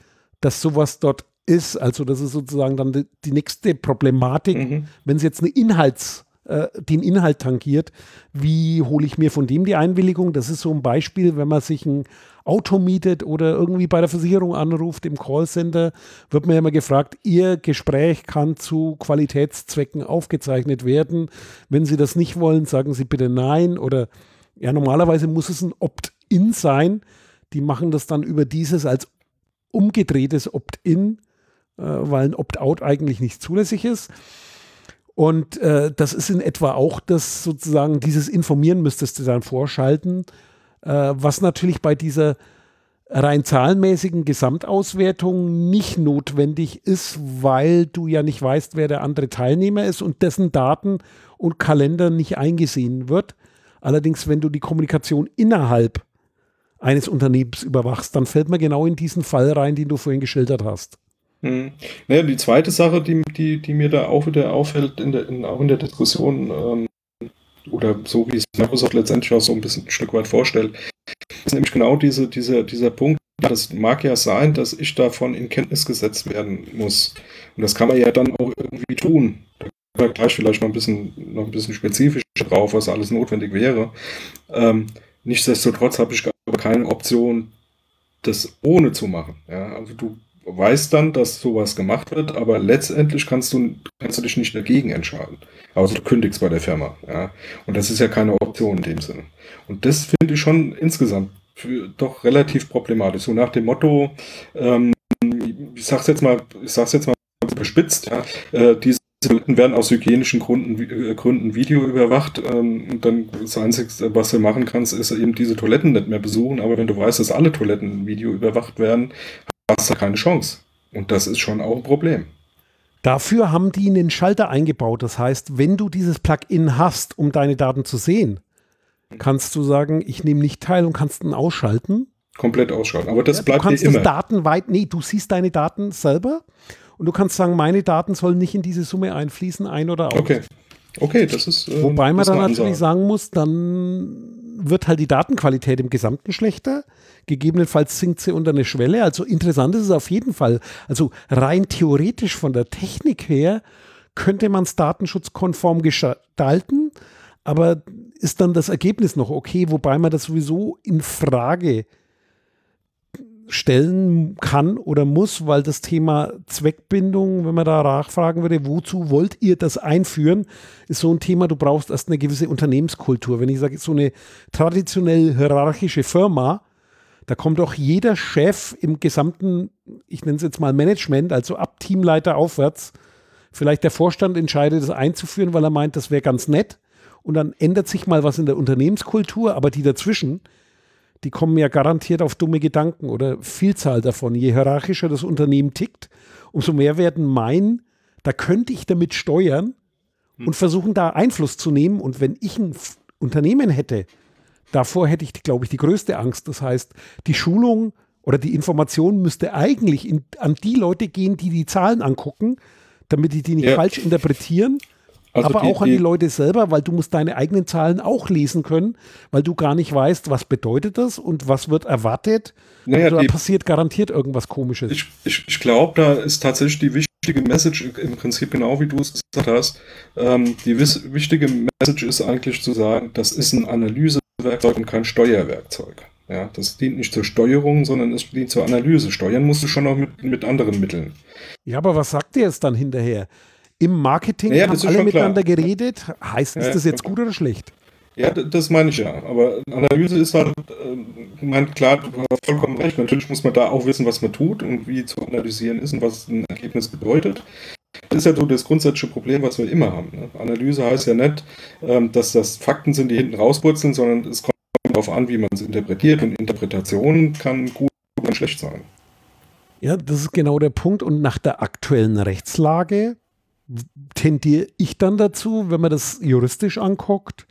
[SPEAKER 1] dass sowas dort ist? Also das ist sozusagen dann die, die nächste Problematik, mhm. wenn es jetzt eine Inhalts- äh, den Inhalt tangiert. Wie hole ich mir von dem die Einwilligung? Das ist so ein Beispiel, wenn man sich ein Auto mietet oder irgendwie bei der Versicherung anruft im Callcenter, wird man ja immer gefragt, Ihr Gespräch kann zu Qualitätszwecken aufgezeichnet werden. Wenn Sie das nicht wollen, sagen Sie bitte nein oder ja, normalerweise muss es ein Opt-in sein. Die machen das dann über dieses als umgedrehtes Opt-in, äh, weil ein Opt-out eigentlich nicht zulässig ist. Und äh, das ist in etwa auch das sozusagen, dieses Informieren müsstest du dann vorschalten, äh, was natürlich bei dieser rein zahlenmäßigen Gesamtauswertung nicht notwendig ist, weil du ja nicht weißt, wer der andere Teilnehmer ist und dessen Daten und Kalender nicht eingesehen wird. Allerdings, wenn du die Kommunikation innerhalb eines Unternehmens überwachst, dann fällt man genau in diesen Fall rein, den du vorhin geschildert hast.
[SPEAKER 2] Hm. Naja, die zweite Sache, die, die, die mir da auch wieder auffällt, in der, in, auch in der Diskussion, ähm, oder so wie es Microsoft letztendlich auch so ein bisschen ein Stück weit vorstellt, ist nämlich genau diese, diese, dieser Punkt, das mag ja sein, dass ich davon in Kenntnis gesetzt werden muss. Und das kann man ja dann auch irgendwie tun. Da kommen wir gleich vielleicht noch ein bisschen, noch ein bisschen spezifischer drauf, was alles notwendig wäre. Ähm, nichtsdestotrotz habe ich aber keine Option, das ohne zu machen. Ja, also du weißt dann, dass sowas gemacht wird, aber letztendlich kannst du, kannst du dich nicht dagegen entscheiden. Also du kündigst bei der Firma. Ja? Und das ist ja keine Option in dem Sinne. Und das finde ich schon insgesamt für, doch relativ problematisch. So nach dem Motto, ähm, ich sag's jetzt mal, ich sag's jetzt mal bespitzt, ja, äh, diese Toiletten werden aus hygienischen Gründen, äh, Gründen Video überwacht. Ähm, und dann das Einzige, was du machen kannst, ist eben diese Toiletten nicht mehr besuchen. Aber wenn du weißt, dass alle Toiletten Video überwacht werden, hast du keine Chance. Und das ist schon auch ein Problem.
[SPEAKER 1] Dafür haben die einen Schalter eingebaut. Das heißt, wenn du dieses Plugin hast, um deine Daten zu sehen, kannst du sagen, ich nehme nicht teil und kannst ihn ausschalten.
[SPEAKER 2] Komplett ausschalten. Aber das
[SPEAKER 1] ja,
[SPEAKER 2] bleibt
[SPEAKER 1] du kannst immer. Daten weit, nee, du siehst deine Daten selber und du kannst sagen, meine Daten sollen nicht in diese Summe einfließen, ein oder aus.
[SPEAKER 2] Okay. Okay, das ist.
[SPEAKER 1] Äh, Wobei man dann natürlich sagen muss, dann wird halt die Datenqualität im Gesamten schlechter. Gegebenenfalls sinkt sie unter eine Schwelle. Also interessant ist es auf jeden Fall. Also rein theoretisch von der Technik her könnte man es datenschutzkonform gestalten, aber ist dann das Ergebnis noch okay, wobei man das sowieso in Frage stellen kann oder muss, weil das Thema Zweckbindung, wenn man da nachfragen würde, wozu wollt ihr das einführen, ist so ein Thema, du brauchst erst eine gewisse Unternehmenskultur. Wenn ich sage, so eine traditionell hierarchische Firma, da kommt doch jeder Chef im gesamten, ich nenne es jetzt mal Management, also ab Teamleiter aufwärts, vielleicht der Vorstand entscheidet, das einzuführen, weil er meint, das wäre ganz nett. Und dann ändert sich mal was in der Unternehmenskultur, aber die dazwischen, die kommen ja garantiert auf dumme Gedanken oder Vielzahl davon. Je hierarchischer das Unternehmen tickt, umso mehr werden meinen, da könnte ich damit steuern hm. und versuchen, da Einfluss zu nehmen. Und wenn ich ein Unternehmen hätte, davor hätte ich, glaube ich, die größte Angst. Das heißt, die Schulung oder die Information müsste eigentlich in, an die Leute gehen, die die Zahlen angucken, damit die die nicht ja. falsch interpretieren also aber die, auch an die, die Leute selber, weil du musst deine eigenen Zahlen auch lesen können, weil du gar nicht weißt, was bedeutet das und was wird erwartet. Naja, also da passiert garantiert irgendwas Komisches.
[SPEAKER 2] Ich, ich, ich glaube, da ist tatsächlich die wichtige Message im Prinzip genau wie du es gesagt hast. Ähm, die wichtige Message ist eigentlich zu sagen, das ist ein Analysewerkzeug und kein Steuerwerkzeug. Ja, das dient nicht zur Steuerung, sondern es dient zur Analyse. Steuern musst du schon auch mit, mit anderen Mitteln.
[SPEAKER 1] Ja, aber was sagt ihr jetzt dann hinterher? Im Marketing
[SPEAKER 2] ja,
[SPEAKER 1] haben alle miteinander klar. geredet. Heißt ist das jetzt gut oder schlecht?
[SPEAKER 2] Ja, das meine ich ja. Aber Analyse ist halt, äh, mein, klar, du hast vollkommen recht. Natürlich muss man da auch wissen, was man tut und wie zu analysieren ist und was ein Ergebnis bedeutet. Das ist ja so das grundsätzliche Problem, was wir immer haben. Ne? Analyse heißt ja nicht, ähm, dass das Fakten sind, die hinten rauspurzeln, sondern es kommt darauf an, wie man es interpretiert. Und Interpretation kann gut und schlecht sein.
[SPEAKER 1] Ja, das ist genau der Punkt. Und nach der aktuellen Rechtslage tendiere ich dann dazu, wenn man das juristisch anguckt,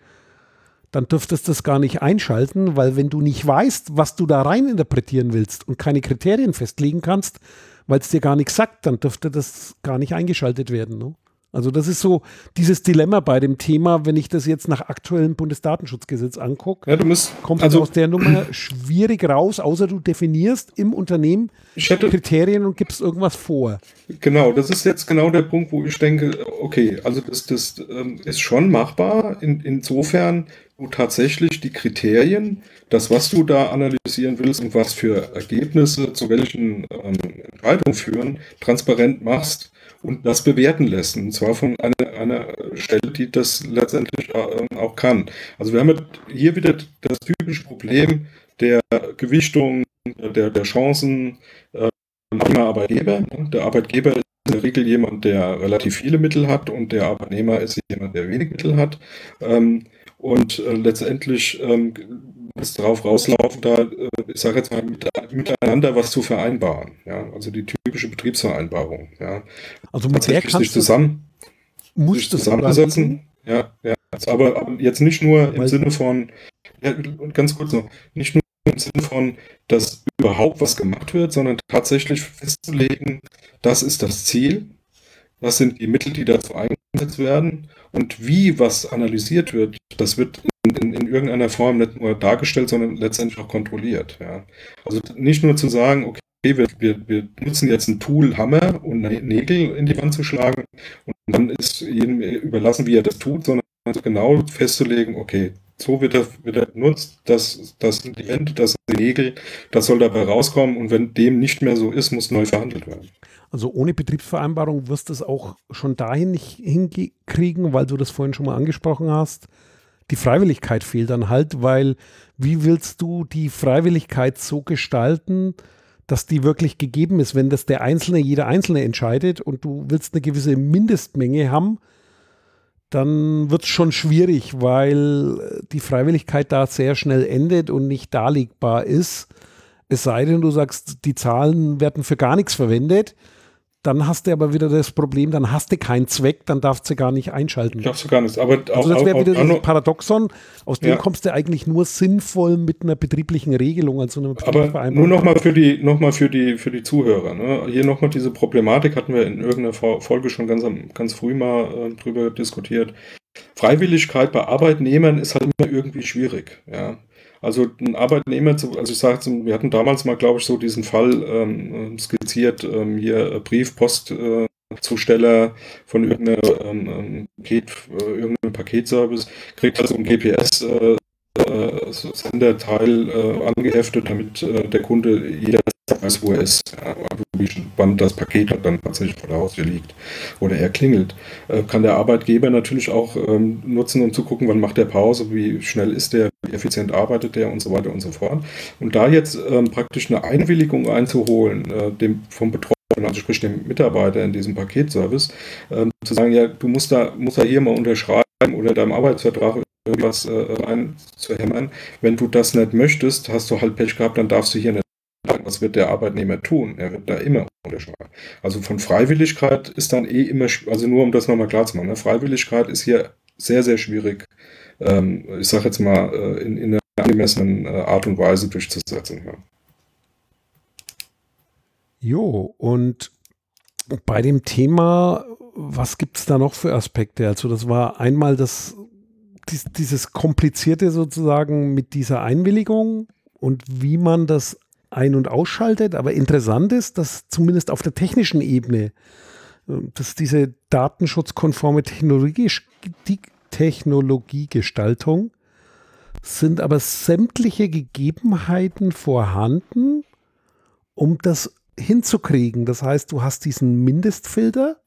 [SPEAKER 1] dann dürftest du das gar nicht einschalten, weil wenn du nicht weißt, was du da rein interpretieren willst und keine Kriterien festlegen kannst, weil es dir gar nichts sagt, dann dürfte das gar nicht eingeschaltet werden. Ne? Also das ist so dieses Dilemma bei dem Thema, wenn ich das jetzt nach aktuellem Bundesdatenschutzgesetz angucke,
[SPEAKER 2] ja, du musst,
[SPEAKER 1] kommt also, aus der Nummer schwierig raus, außer du definierst im Unternehmen hätte, Kriterien und gibst irgendwas vor.
[SPEAKER 2] Genau, das ist jetzt genau der Punkt, wo ich denke, okay, also das, das ähm, ist schon machbar, in, insofern du tatsächlich die Kriterien, das, was du da analysieren willst und was für Ergebnisse zu welchen ähm, Entscheidungen führen, transparent machst und das bewerten lässt. Und zwar von einer, einer Stelle, die das letztendlich äh, auch kann. Also wir haben hier wieder das typische Problem der Gewichtung, der, der Chancen äh, Arbeitgeber. Der Arbeitgeber ist in der Regel jemand, der relativ viele Mittel hat und der Arbeitnehmer ist jemand, der wenig Mittel hat. Ähm, und äh, letztendlich ähm, es darauf rauslaufen, da, äh, ich sage jetzt mal, mit, miteinander was zu vereinbaren. Ja? Also die typische Betriebsvereinbarung. Ja?
[SPEAKER 1] Also mit der kannst
[SPEAKER 2] sich zusammen,
[SPEAKER 1] du, sich
[SPEAKER 2] zusammensetzen. Ja, ja. Aber, aber, jetzt nicht nur im Weil, Sinne von, ja, ganz kurz noch, nicht nur im Sinne von, dass überhaupt was gemacht wird, sondern tatsächlich festzulegen, das ist das Ziel, das sind die Mittel, die dazu eingesetzt werden und wie was analysiert wird, das wird in, in, in, irgendeiner Form nicht nur dargestellt, sondern letztendlich auch kontrolliert. Ja. Also nicht nur zu sagen, okay, wir, wir, wir nutzen jetzt ein Tool, Hammer und Nägel in die Wand zu schlagen und dann ist jedem überlassen, wie er das tut, sondern genau festzulegen, okay, so wird er, wird er benutzt, das, das sind die Wände, das sind die Nägel, das soll dabei rauskommen und wenn dem nicht mehr so ist, muss neu verhandelt werden.
[SPEAKER 1] Also ohne Betriebsvereinbarung wirst du es auch schon dahin nicht hinkriegen, weil du das vorhin schon mal angesprochen hast. Die Freiwilligkeit fehlt dann halt, weil wie willst du die Freiwilligkeit so gestalten, dass die wirklich gegeben ist, wenn das der Einzelne, jeder Einzelne entscheidet und du willst eine gewisse Mindestmenge haben, dann wird es schon schwierig, weil die Freiwilligkeit da sehr schnell endet und nicht darlegbar ist. Es sei denn, du sagst, die Zahlen werden für gar nichts verwendet dann hast du aber wieder das Problem, dann hast du keinen Zweck, dann darfst du gar nicht einschalten.
[SPEAKER 2] Darfst du gar nicht. Aber
[SPEAKER 1] also das wäre wieder das Paradoxon, aus dem ja. kommst du eigentlich nur sinnvoll mit einer betrieblichen Regelung, also einer
[SPEAKER 2] Aber nur nochmal für die, noch mal für die, für die Zuhörer. Ne? Hier nochmal diese Problematik hatten wir in irgendeiner Folge schon ganz, ganz früh mal äh, drüber diskutiert. Freiwilligkeit bei Arbeitnehmern ist halt immer irgendwie schwierig. Ja. Also ein Arbeitnehmer, zu, also ich sage, wir hatten damals mal, glaube ich, so diesen Fall ähm, skizziert, ähm, hier Brief, Post, äh, Zusteller von irgendeiner ähm, ähm Paket, äh, irgendeinem Paketservice kriegt also ein GPS äh, äh, äh, angeheftet, damit äh, der Kunde jederzeit er ist, wann das Paket dann tatsächlich vor der Haustür liegt oder er klingelt. Äh, kann der Arbeitgeber natürlich auch ähm, nutzen, um zu gucken, wann macht der Pause, wie schnell ist der, wie effizient arbeitet der und so weiter und so fort. Und da jetzt ähm, praktisch eine Einwilligung einzuholen, äh, dem vom Betroffenen, also sprich dem Mitarbeiter in diesem Paketservice, ähm, zu sagen, ja, du musst da, musst da hier mal unterschreiben oder deinem Arbeitsvertrag irgendwas äh, rein zu hämmern. Wenn du das nicht möchtest, hast du halt Pech gehabt, dann darfst du hier nicht was wird der Arbeitnehmer tun? Er wird da immer unterschreiben. Also von Freiwilligkeit ist dann eh immer, also nur um das nochmal klar zu machen, ne? Freiwilligkeit ist hier sehr, sehr schwierig, ähm, ich sage jetzt mal, äh, in, in einer angemessenen äh, Art und Weise durchzusetzen. Ja.
[SPEAKER 1] Jo, und bei dem Thema, was gibt es da noch für Aspekte? Also das war einmal das dies, dieses Komplizierte sozusagen mit dieser Einwilligung und wie man das ein- und ausschaltet. Aber interessant ist, dass zumindest auf der technischen Ebene, äh, dass diese datenschutzkonforme Technologie, die Technologiegestaltung sind aber sämtliche Gegebenheiten vorhanden, um das hinzukriegen. Das heißt, du hast diesen Mindestfilter,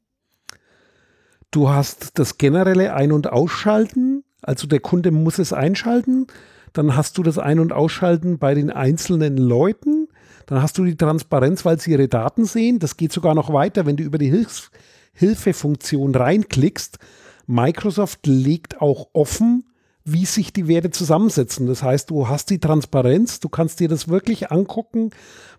[SPEAKER 1] Du hast das generelle Ein- und Ausschalten, also der Kunde muss es einschalten. Dann hast du das Ein- und Ausschalten bei den einzelnen Leuten. Dann hast du die Transparenz, weil sie ihre Daten sehen. Das geht sogar noch weiter, wenn du über die Hilfs Hilfefunktion reinklickst. Microsoft legt auch offen, wie sich die Werte zusammensetzen. Das heißt, du hast die Transparenz, du kannst dir das wirklich angucken,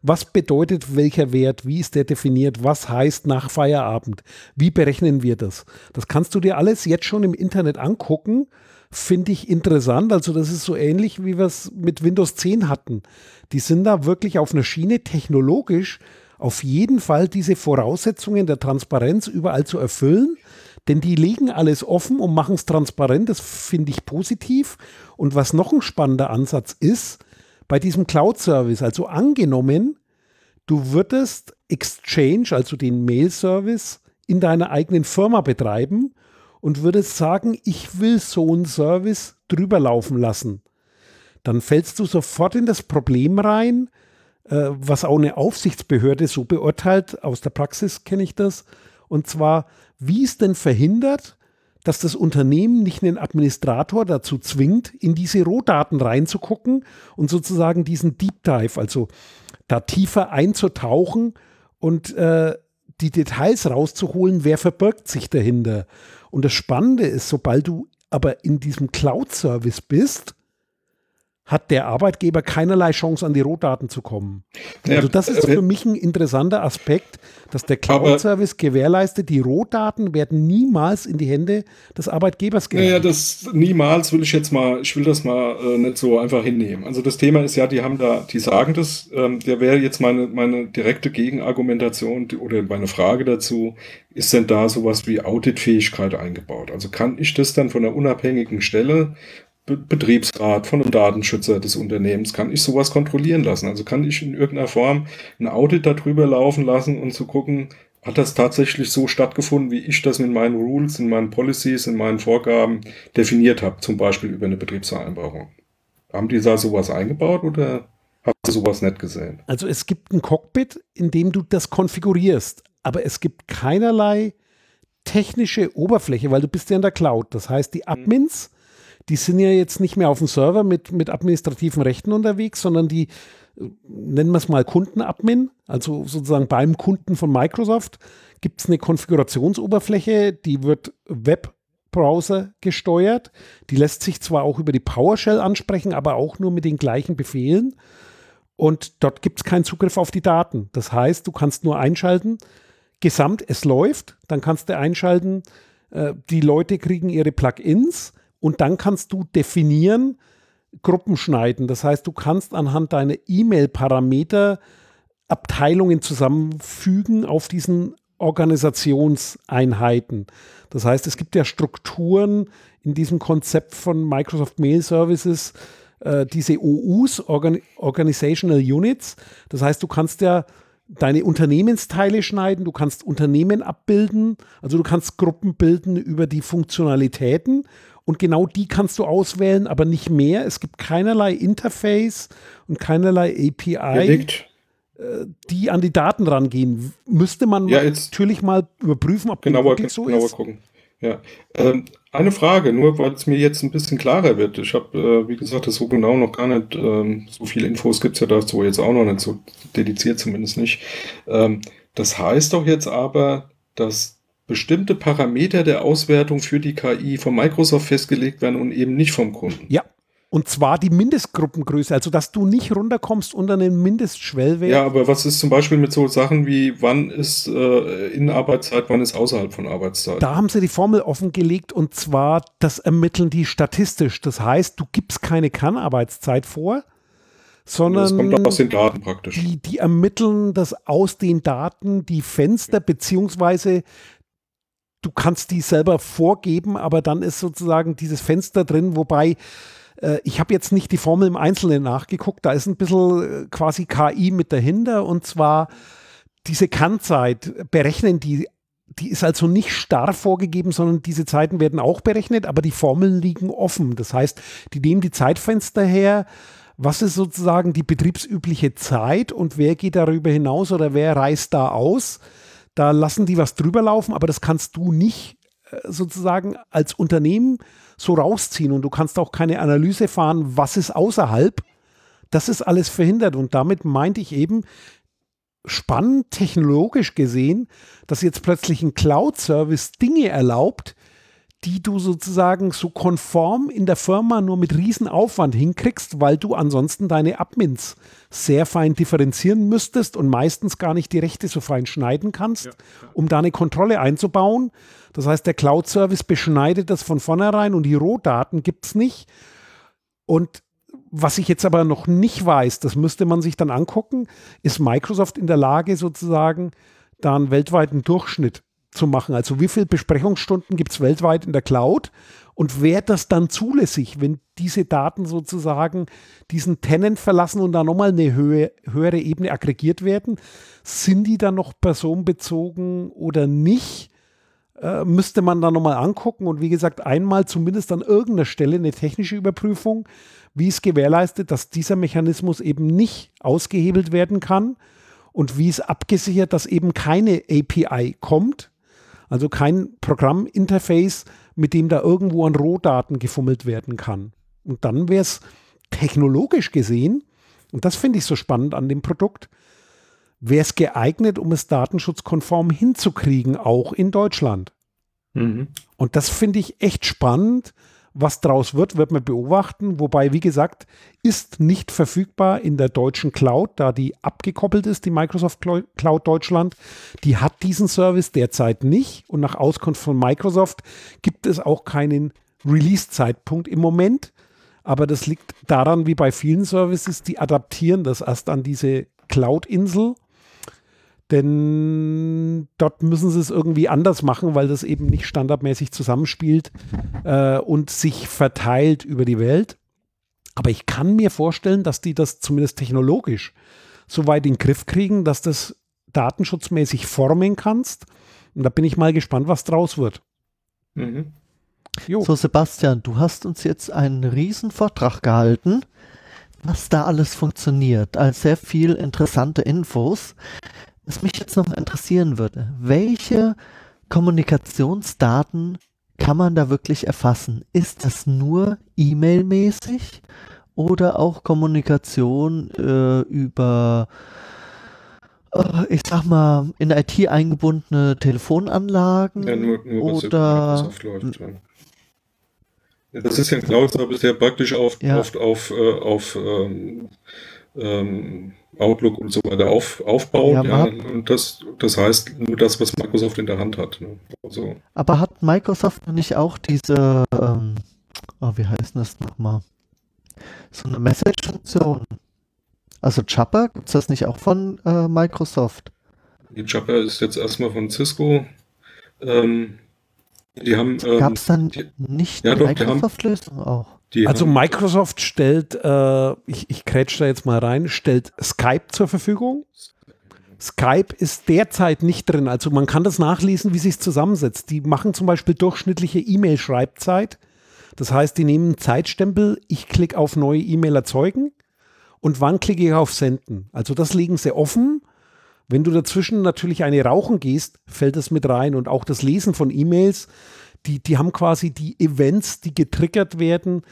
[SPEAKER 1] was bedeutet welcher Wert, wie ist der definiert, was heißt nach Feierabend, wie berechnen wir das. Das kannst du dir alles jetzt schon im Internet angucken, finde ich interessant. Also das ist so ähnlich, wie wir es mit Windows 10 hatten. Die sind da wirklich auf einer Schiene technologisch auf jeden Fall diese Voraussetzungen der Transparenz überall zu erfüllen denn die legen alles offen und machen es transparent. Das finde ich positiv. Und was noch ein spannender Ansatz ist, bei diesem Cloud-Service, also angenommen, du würdest Exchange, also den Mail-Service, in deiner eigenen Firma betreiben und würdest sagen, ich will so einen Service drüber laufen lassen. Dann fällst du sofort in das Problem rein, äh, was auch eine Aufsichtsbehörde so beurteilt, aus der Praxis kenne ich das, und zwar, wie ist denn verhindert, dass das Unternehmen nicht einen Administrator dazu zwingt, in diese Rohdaten reinzugucken und sozusagen diesen Deep Dive, also da tiefer einzutauchen und äh, die Details rauszuholen, wer verbirgt sich dahinter. Und das Spannende ist, sobald du aber in diesem Cloud-Service bist, hat der Arbeitgeber keinerlei Chance, an die Rohdaten zu kommen. Also das ist äh, für mich ein interessanter Aspekt, dass der Cloud-Service gewährleistet, die Rohdaten werden niemals in die Hände des Arbeitgebers
[SPEAKER 2] gehen. Naja, das niemals will ich jetzt mal, ich will das mal äh, nicht so einfach hinnehmen. Also das Thema ist ja, die haben da, die sagen das, ähm, der wäre jetzt meine, meine direkte Gegenargumentation oder meine Frage dazu, ist denn da sowas wie Auditfähigkeit eingebaut? Also kann ich das dann von einer unabhängigen Stelle Betriebsrat, von einem Datenschützer des Unternehmens, kann ich sowas kontrollieren lassen? Also kann ich in irgendeiner Form ein Audit darüber laufen lassen und zu gucken, hat das tatsächlich so stattgefunden, wie ich das in meinen Rules, in meinen Policies, in meinen Vorgaben definiert habe, zum Beispiel über eine Betriebsvereinbarung? Haben die da sowas eingebaut oder hast du sowas nicht gesehen?
[SPEAKER 1] Also es gibt ein Cockpit, in dem du das konfigurierst, aber es gibt keinerlei technische Oberfläche, weil du bist ja in der Cloud. Das heißt, die Admins die sind ja jetzt nicht mehr auf dem Server mit, mit administrativen Rechten unterwegs, sondern die, nennen wir es mal Kundenadmin, also sozusagen beim Kunden von Microsoft, gibt es eine Konfigurationsoberfläche, die wird Webbrowser gesteuert. Die lässt sich zwar auch über die PowerShell ansprechen, aber auch nur mit den gleichen Befehlen. Und dort gibt es keinen Zugriff auf die Daten. Das heißt, du kannst nur einschalten, gesamt, es läuft, dann kannst du einschalten, äh, die Leute kriegen ihre Plugins und dann kannst du definieren, Gruppen schneiden. Das heißt, du kannst anhand deiner E-Mail-Parameter Abteilungen zusammenfügen auf diesen Organisationseinheiten. Das heißt, es gibt ja Strukturen in diesem Konzept von Microsoft Mail Services, äh, diese OUs, Organ Organizational Units. Das heißt, du kannst ja deine Unternehmensteile schneiden, du kannst Unternehmen abbilden, also du kannst Gruppen bilden über die Funktionalitäten und genau die kannst du auswählen, aber nicht mehr. Es gibt keinerlei Interface und keinerlei API, äh, die an die Daten rangehen. Müsste man ja, natürlich mal überprüfen, ob
[SPEAKER 2] genauer, das so genauer ist. gucken. Ja, ähm, eine Frage, nur weil es mir jetzt ein bisschen klarer wird. Ich habe, äh, wie gesagt, das so genau noch gar nicht, ähm, so viele Infos gibt es ja dazu jetzt auch noch nicht, so dediziert zumindest nicht. Ähm, das heißt doch jetzt aber, dass bestimmte Parameter der Auswertung für die KI von Microsoft festgelegt werden und eben nicht vom Kunden.
[SPEAKER 1] Ja. Und zwar die Mindestgruppengröße, also dass du nicht runterkommst unter einen Mindestschwellwert.
[SPEAKER 2] Ja, aber was ist zum Beispiel mit so Sachen wie, wann ist äh, in Arbeitszeit, wann ist außerhalb von Arbeitszeit?
[SPEAKER 1] Da haben sie die Formel offengelegt und zwar, das ermitteln die statistisch. Das heißt, du gibst keine Kernarbeitszeit vor, sondern das
[SPEAKER 2] kommt aus den Daten praktisch.
[SPEAKER 1] Die, die ermitteln das aus den Daten, die Fenster, beziehungsweise du kannst die selber vorgeben, aber dann ist sozusagen dieses Fenster drin, wobei äh, ich habe jetzt nicht die Formel im Einzelnen nachgeguckt, da ist ein bisschen äh, quasi KI mit dahinter und zwar diese Kannzeit berechnen die die ist also nicht starr vorgegeben, sondern diese Zeiten werden auch berechnet, aber die Formeln liegen offen. Das heißt, die nehmen die Zeitfenster her, was ist sozusagen die betriebsübliche Zeit und wer geht darüber hinaus oder wer reist da aus? Da lassen die was drüber laufen, aber das kannst du nicht äh, sozusagen als Unternehmen so rausziehen und du kannst auch keine Analyse fahren, was ist außerhalb. Das ist alles verhindert und damit meinte ich eben, spannend technologisch gesehen, dass jetzt plötzlich ein Cloud-Service Dinge erlaubt, die du sozusagen so konform in der Firma nur mit Riesenaufwand hinkriegst, weil du ansonsten deine Admins sehr fein differenzieren müsstest und meistens gar nicht die Rechte so fein schneiden kannst, ja, ja. um da eine Kontrolle einzubauen. Das heißt, der Cloud-Service beschneidet das von vornherein und die Rohdaten gibt es nicht. Und was ich jetzt aber noch nicht weiß, das müsste man sich dann angucken, ist Microsoft in der Lage, sozusagen da einen weltweiten Durchschnitt zu machen. Also wie viele Besprechungsstunden gibt es weltweit in der Cloud und wäre das dann zulässig, wenn diese Daten sozusagen diesen Tenant verlassen und da nochmal eine Höhe, höhere Ebene aggregiert werden? Sind die dann noch personenbezogen oder nicht? Äh, müsste man da nochmal angucken und wie gesagt, einmal zumindest an irgendeiner Stelle eine technische Überprüfung, wie es gewährleistet, dass dieser Mechanismus eben nicht ausgehebelt werden kann und wie es abgesichert, dass eben keine API kommt, also kein Programminterface, mit dem da irgendwo an Rohdaten gefummelt werden kann. Und dann wäre es technologisch gesehen, und das finde ich so spannend an dem Produkt, wäre es geeignet, um es datenschutzkonform hinzukriegen, auch in Deutschland. Mhm. Und das finde ich echt spannend, was draus wird, wird man beobachten. Wobei, wie gesagt, ist nicht verfügbar in der deutschen Cloud, da die abgekoppelt ist, die Microsoft Cloud Deutschland. Die hat diesen Service derzeit nicht. Und nach Auskunft von Microsoft gibt es auch keinen Release-Zeitpunkt im Moment. Aber das liegt daran, wie bei vielen Services, die adaptieren das erst an diese Cloud-Insel denn dort müssen sie es irgendwie anders machen, weil das eben nicht standardmäßig zusammenspielt äh, und sich verteilt über die Welt. Aber ich kann mir vorstellen, dass die das zumindest technologisch so weit in den Griff kriegen, dass das datenschutzmäßig formen kannst. Und da bin ich mal gespannt, was draus wird.
[SPEAKER 3] Mhm. So, Sebastian, du hast uns jetzt einen riesen Vortrag gehalten, was da alles funktioniert. Als sehr viel interessante Infos. Was mich jetzt noch interessieren würde, welche Kommunikationsdaten kann man da wirklich erfassen? Ist das nur E-Mail-mäßig oder auch Kommunikation äh, über, äh, ich sag mal, in IT eingebundene Telefonanlagen? Ja, nur, nur oder läuft,
[SPEAKER 2] ja. Das ist ja ein Cloud-Service, der praktisch auf, ja. auf, auf, äh, auf ähm, ähm, Outlook und so weiter auf, aufbaut. Ja, ja, und das, das heißt nur das, was Microsoft in der Hand hat. Ne?
[SPEAKER 3] Also. Aber hat Microsoft nicht auch diese, ähm, oh, wie heißt das nochmal? So eine Message-Funktion. Also Chopper, gibt es das nicht auch von äh, Microsoft?
[SPEAKER 2] Die Chopper ist jetzt erstmal von Cisco. Ähm, die haben.
[SPEAKER 3] Ähm, Gab es dann die, nicht
[SPEAKER 1] ja, Microsoft-Lösung auch? Die also Microsoft stellt, äh, ich, ich krätsch da jetzt mal rein, stellt Skype zur Verfügung. Skype ist derzeit nicht drin. Also man kann das nachlesen, wie sich es zusammensetzt. Die machen zum Beispiel durchschnittliche E-Mail-Schreibzeit. Das heißt, die nehmen Zeitstempel, ich klicke auf neue E-Mail erzeugen und wann klicke ich auf Senden. Also das legen sie offen. Wenn du dazwischen natürlich eine rauchen gehst, fällt das mit rein und auch das Lesen von E-Mails die, die haben quasi die Events, die getriggert werden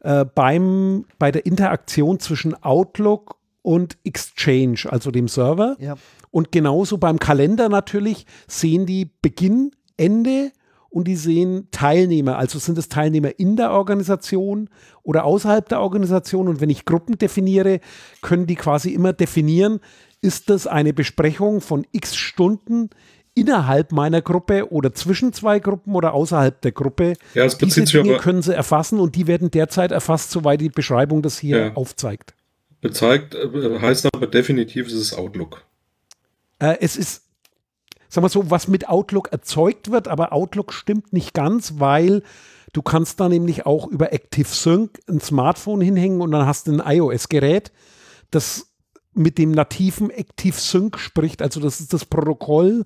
[SPEAKER 1] äh, beim, bei der Interaktion zwischen Outlook und Exchange, also dem Server. Ja. Und genauso beim Kalender natürlich sehen die Beginn, Ende und die sehen Teilnehmer. Also sind es Teilnehmer in der Organisation oder außerhalb der Organisation. Und wenn ich Gruppen definiere, können die quasi immer definieren, ist das eine Besprechung von x Stunden innerhalb meiner Gruppe oder zwischen zwei Gruppen oder außerhalb der Gruppe.
[SPEAKER 2] Ja, es Diese
[SPEAKER 1] Dinge aber, können sie erfassen und die werden derzeit erfasst, soweit die Beschreibung das hier ja. aufzeigt.
[SPEAKER 2] Bezeigt, äh, heißt aber definitiv, es ist Outlook.
[SPEAKER 1] Äh, es ist, sag mal so, was mit Outlook erzeugt wird, aber Outlook stimmt nicht ganz, weil du kannst da nämlich auch über ActiveSync ein Smartphone hinhängen und dann hast du ein iOS-Gerät, das mit dem nativen ActiveSync spricht. Also das ist das Protokoll,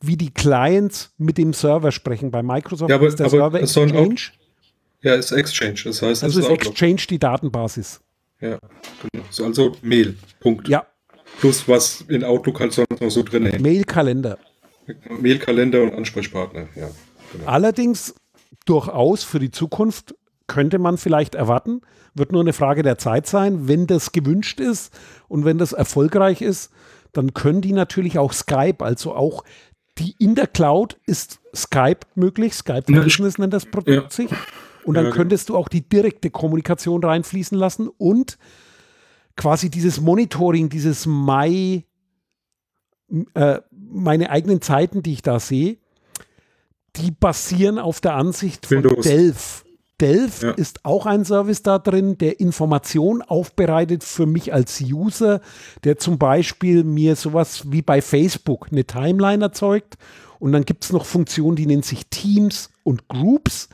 [SPEAKER 1] wie die Clients mit dem Server sprechen. Bei Microsoft
[SPEAKER 2] ja, aber,
[SPEAKER 1] ist der
[SPEAKER 2] Server Exchange. Auch, ja, ist Exchange. Das heißt,
[SPEAKER 1] also ist, ist Exchange die Datenbasis.
[SPEAKER 2] Ja, genau. Also Mail. Punkt.
[SPEAKER 1] Ja.
[SPEAKER 2] Plus was in Outlook halt sonst noch so drin.
[SPEAKER 1] Mail-Kalender.
[SPEAKER 2] Mail-Kalender und Ansprechpartner, ja.
[SPEAKER 1] genau. Allerdings durchaus für die Zukunft könnte man vielleicht erwarten, wird nur eine Frage der Zeit sein, wenn das gewünscht ist und wenn das erfolgreich ist, dann können die natürlich auch Skype, also auch die in der Cloud ist Skype möglich. Skype for Business nennt das Produkt ja. sich. Und dann ja, könntest du auch die direkte Kommunikation reinfließen lassen und quasi dieses Monitoring, dieses My, äh, meine eigenen Zeiten, die ich da sehe, die basieren auf der Ansicht von Windows. Delph. Delph ja. ist auch ein Service da drin, der Informationen aufbereitet für mich als User, der zum Beispiel mir sowas wie bei Facebook eine Timeline erzeugt. Und dann gibt es noch Funktionen, die nennen sich Teams und Groups,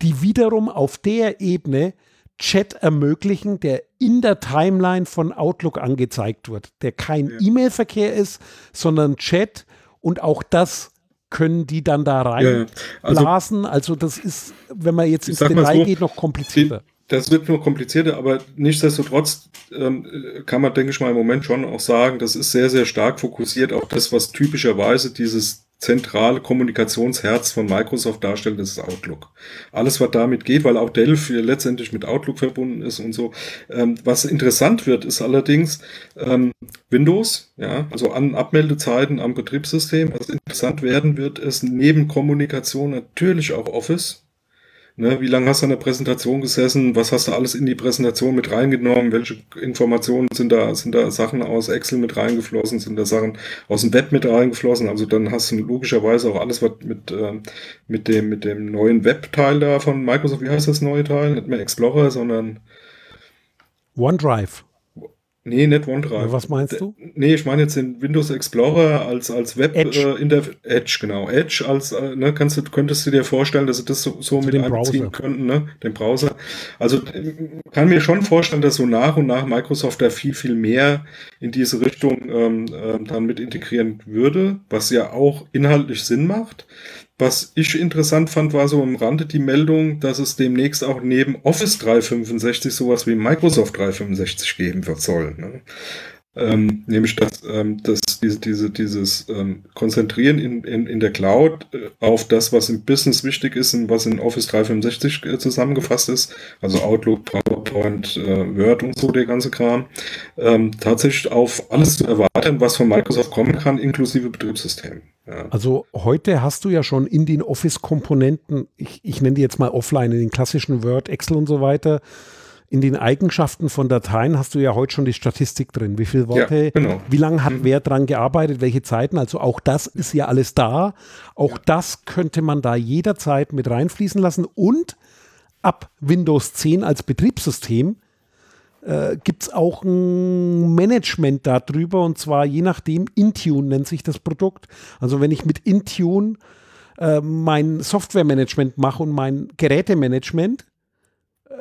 [SPEAKER 1] die wiederum auf der Ebene Chat ermöglichen, der in der Timeline von Outlook angezeigt wird, der kein ja. E-Mail-Verkehr ist, sondern Chat und auch das können die dann da rein ja, ja. Also. Also das ist, wenn man jetzt ins Detail so, geht, noch komplizierter.
[SPEAKER 2] Das wird nur komplizierter, aber nichtsdestotrotz ähm, kann man, denke ich mal, im Moment schon auch sagen, das ist sehr, sehr stark fokussiert auf das, was typischerweise dieses zentrale Kommunikationsherz von Microsoft darstellt, das ist Outlook. Alles, was damit geht, weil auch Delphi letztendlich mit Outlook verbunden ist und so. Ähm, was interessant wird, ist allerdings ähm, Windows, ja, also an Abmeldezeiten am Betriebssystem. Was interessant werden wird, ist neben Kommunikation natürlich auch Office. Ne, wie lange hast du an der Präsentation gesessen? Was hast du alles in die Präsentation mit reingenommen? Welche Informationen sind da? Sind da Sachen aus Excel mit reingeflossen? Sind da Sachen aus dem Web mit reingeflossen? Also dann hast du logischerweise auch alles, was mit, äh, mit dem, mit dem neuen Web-Teil da von Microsoft, wie heißt das neue Teil? Nicht mehr Explorer, sondern
[SPEAKER 1] OneDrive.
[SPEAKER 2] Nee, nicht OneDrive.
[SPEAKER 1] Was meinst du?
[SPEAKER 2] Nee, ich meine jetzt den Windows Explorer als, als Web Edge. Äh, in der Edge, genau. Edge als, äh, ne, kannst du, könntest du dir vorstellen, dass sie das so, so mit einbeziehen könnten, ne? Den Browser. Also kann mir schon vorstellen, dass so nach und nach Microsoft da viel, viel mehr in diese Richtung ähm, äh, dann mit integrieren würde, was ja auch inhaltlich Sinn macht. Was ich interessant fand, war so am Rande die Meldung, dass es demnächst auch neben Office 365 sowas wie Microsoft 365 geben wird soll. Ne? Ähm, nämlich dass, ähm, dass diese, diese, dieses ähm, Konzentrieren in, in, in der Cloud äh, auf das, was im Business wichtig ist und was in Office 365 äh, zusammengefasst ist, also Outlook, PowerPoint, äh, Word und so der ganze Kram, ähm, tatsächlich auf alles zu erwarten, was von Microsoft kommen kann, inklusive Betriebssystem.
[SPEAKER 1] Ja. Also heute hast du ja schon in den Office-Komponenten, ich, ich nenne die jetzt mal offline, in den klassischen Word, Excel und so weiter, in den Eigenschaften von Dateien hast du ja heute schon die Statistik drin. Wie viele Worte, ja, genau. wie lange hat mhm. wer dran gearbeitet, welche Zeiten. Also auch das ist ja alles da. Auch ja. das könnte man da jederzeit mit reinfließen lassen. Und ab Windows 10 als Betriebssystem äh, gibt es auch ein Management darüber. Und zwar je nachdem, Intune nennt sich das Produkt. Also wenn ich mit Intune äh, mein Softwaremanagement mache und mein Gerätemanagement,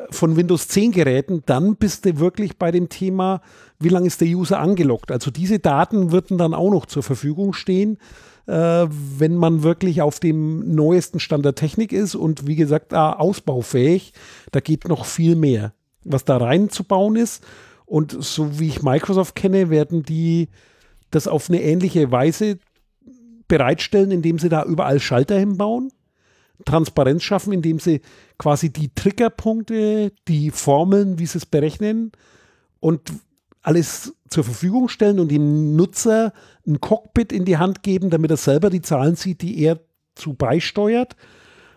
[SPEAKER 1] von Windows 10 Geräten, dann bist du wirklich bei dem Thema, wie lange ist der User angelockt. Also diese Daten würden dann auch noch zur Verfügung stehen, äh, wenn man wirklich auf dem neuesten Stand der Technik ist und wie gesagt, ah, ausbaufähig. Da geht noch viel mehr, was da reinzubauen ist. Und so wie ich Microsoft kenne, werden die das auf eine ähnliche Weise bereitstellen, indem sie da überall Schalter hinbauen Transparenz schaffen, indem sie quasi die Triggerpunkte, die Formeln, wie sie es berechnen und alles zur Verfügung stellen und dem Nutzer ein Cockpit in die Hand geben, damit er selber die Zahlen sieht, die er zu beisteuert.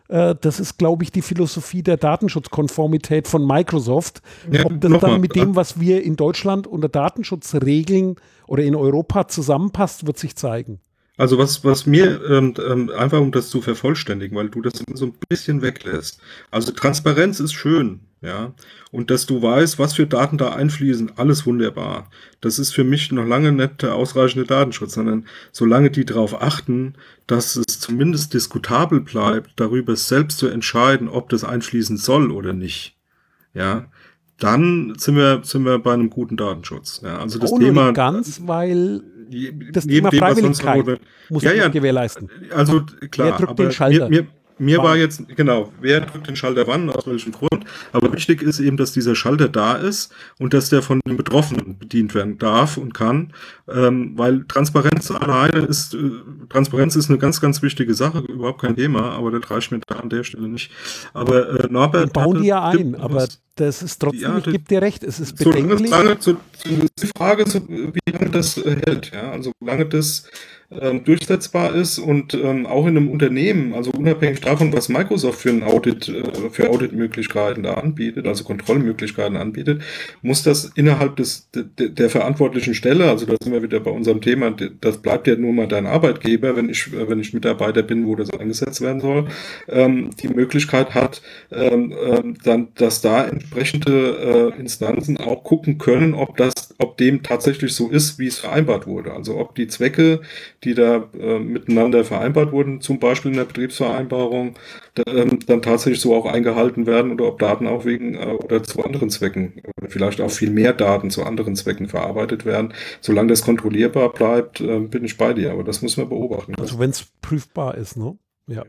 [SPEAKER 1] Äh, das ist, glaube ich, die Philosophie der Datenschutzkonformität von Microsoft. Ja, Ob das dann mit dem, was wir in Deutschland unter Datenschutzregeln oder in Europa zusammenpasst, wird sich zeigen.
[SPEAKER 2] Also was, was mir, ähm, ähm, einfach um das zu vervollständigen, weil du das so ein bisschen weglässt. Also Transparenz ist schön, ja. Und dass du weißt, was für Daten da einfließen, alles wunderbar. Das ist für mich noch lange nicht der ausreichende Datenschutz, sondern solange die darauf achten, dass es zumindest diskutabel bleibt, darüber selbst zu entscheiden, ob das einfließen soll oder nicht. Ja, dann sind wir, sind wir bei einem guten Datenschutz. Ja, also das
[SPEAKER 1] oh,
[SPEAKER 2] Thema.
[SPEAKER 1] ganz, weil das Thema Freiwilligkeit
[SPEAKER 2] muss ja, ja, gewährleisten. Also klar,
[SPEAKER 1] Wer drückt den Schalter?
[SPEAKER 2] Mir, mir, mir war jetzt, genau, wer drückt den Schalter wann, aus welchem Grund. Aber wichtig ist eben, dass dieser Schalter da ist und dass der von den Betroffenen bedient werden darf und kann. Ähm, weil Transparenz alleine ist, äh, Transparenz ist eine ganz, ganz wichtige Sache, überhaupt kein Thema, aber das reicht mir da an der Stelle nicht. Aber äh, Norbert.
[SPEAKER 1] Wir bauen die ja ein, aber das ist trotzdem, ja, ich gebe dir recht, es ist
[SPEAKER 2] bedenklich. Solange, so, die Frage, wie lange das äh, hält, ja, also solange das ähm, durchsetzbar ist und ähm, auch in einem Unternehmen, also unabhängig davon, was Microsoft für ein Audit, äh, für Auditmöglichkeiten da anbietet, also Kontrollmöglichkeiten anbietet, muss das innerhalb des de, der verantwortlichen Stelle, also da sind wir wieder bei unserem Thema, das bleibt ja nur mal dein Arbeitgeber, wenn ich wenn ich Mitarbeiter bin, wo das eingesetzt werden soll, ähm, die Möglichkeit hat, ähm, ähm, dann, dass da entsprechende äh, Instanzen auch gucken können, ob das, ob dem tatsächlich so ist, wie es vereinbart wurde, also ob die Zwecke die da äh, miteinander vereinbart wurden, zum Beispiel in der Betriebsvereinbarung, da, ähm, dann tatsächlich so auch eingehalten werden oder ob Daten auch wegen äh, oder zu anderen Zwecken oder vielleicht auch viel mehr Daten zu anderen Zwecken verarbeitet werden. Solange das kontrollierbar bleibt, äh, bin ich bei dir, aber das muss man beobachten.
[SPEAKER 1] Also wenn es prüfbar ist, ne? Ja.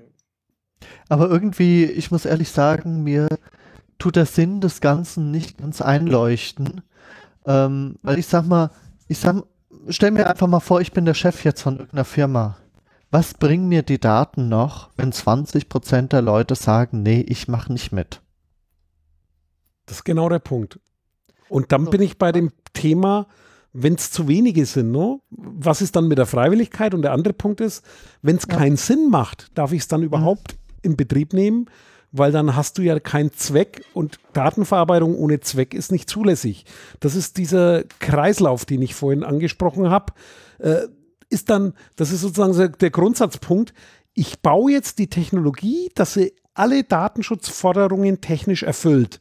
[SPEAKER 3] Aber irgendwie, ich muss ehrlich sagen, mir tut der Sinn des Ganzen nicht ganz einleuchten. Ähm, weil ich sag mal, ich sag, stell mir einfach mal vor, ich bin der Chef jetzt von irgendeiner Firma. Was bringen mir die Daten noch, wenn 20% der Leute sagen, nee, ich mache nicht mit?
[SPEAKER 1] Das ist genau der Punkt. Und dann bin ich bei dem Thema, wenn es zu wenige sind, no? was ist dann mit der Freiwilligkeit? Und der andere Punkt ist, wenn es ja. keinen Sinn macht, darf ich es dann überhaupt mhm. in Betrieb nehmen? Weil dann hast du ja keinen Zweck und Datenverarbeitung ohne Zweck ist nicht zulässig. Das ist dieser Kreislauf, den ich vorhin angesprochen habe. Äh, ist dann, das ist sozusagen der Grundsatzpunkt. Ich baue jetzt die Technologie, dass sie alle Datenschutzforderungen technisch erfüllt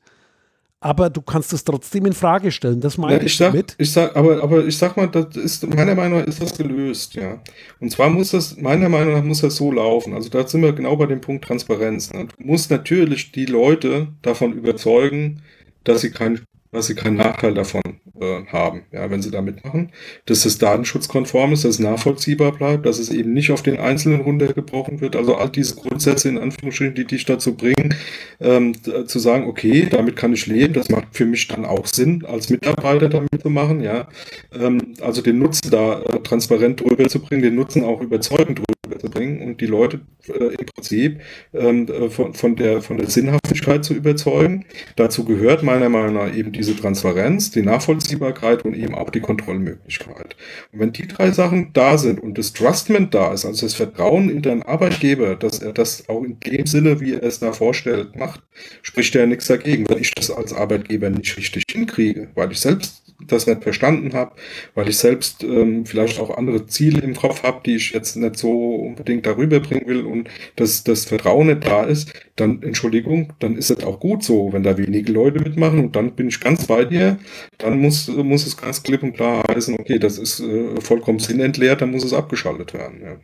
[SPEAKER 1] aber du kannst es trotzdem in Frage stellen. Das meine ja,
[SPEAKER 2] ich, ich sag, mit. Ich sag, aber, aber ich sag mal, das ist, meiner Meinung nach ist das gelöst, ja. Und zwar muss das, meiner Meinung nach muss das so laufen. Also da sind wir genau bei dem Punkt Transparenz. Ne? Du musst natürlich die Leute davon überzeugen, dass sie kein dass sie keinen Nachteil davon äh, haben, ja, wenn sie da mitmachen, dass es datenschutzkonform ist, dass es nachvollziehbar bleibt, dass es eben nicht auf den Einzelnen runtergebrochen wird. Also all diese Grundsätze in Anführungsstrichen, die dich dazu bringen, ähm, zu sagen, okay, damit kann ich leben, das macht für mich dann auch Sinn, als Mitarbeiter damit zu machen, ja. Ähm, also den Nutzen da äh, transparent drüber zu bringen, den Nutzen auch überzeugend drüber zu bringen und die Leute äh, im Prinzip ähm, äh, von, von, der, von der Sinnhaftigkeit zu überzeugen. Dazu gehört meiner Meinung nach eben diese Transparenz, die Nachvollziehbarkeit und eben auch die Kontrollmöglichkeit. Und wenn die drei Sachen da sind und das Trustment da ist, also das Vertrauen in deinen Arbeitgeber, dass er das auch in dem Sinne, wie er es da vorstellt, macht, spricht ja nichts dagegen, wenn ich das als Arbeitgeber nicht richtig hinkriege, weil ich selbst das nicht verstanden habe, weil ich selbst ähm, vielleicht auch andere Ziele im Kopf habe, die ich jetzt nicht so unbedingt darüber bringen will und dass das Vertrauen nicht da ist, dann, Entschuldigung, dann ist es auch gut so, wenn da wenige Leute mitmachen und dann bin ich ganz bei dir, dann muss, muss es ganz klipp und klar heißen, okay, das ist äh, vollkommen sinnentleert, dann muss es abgeschaltet werden. Ja.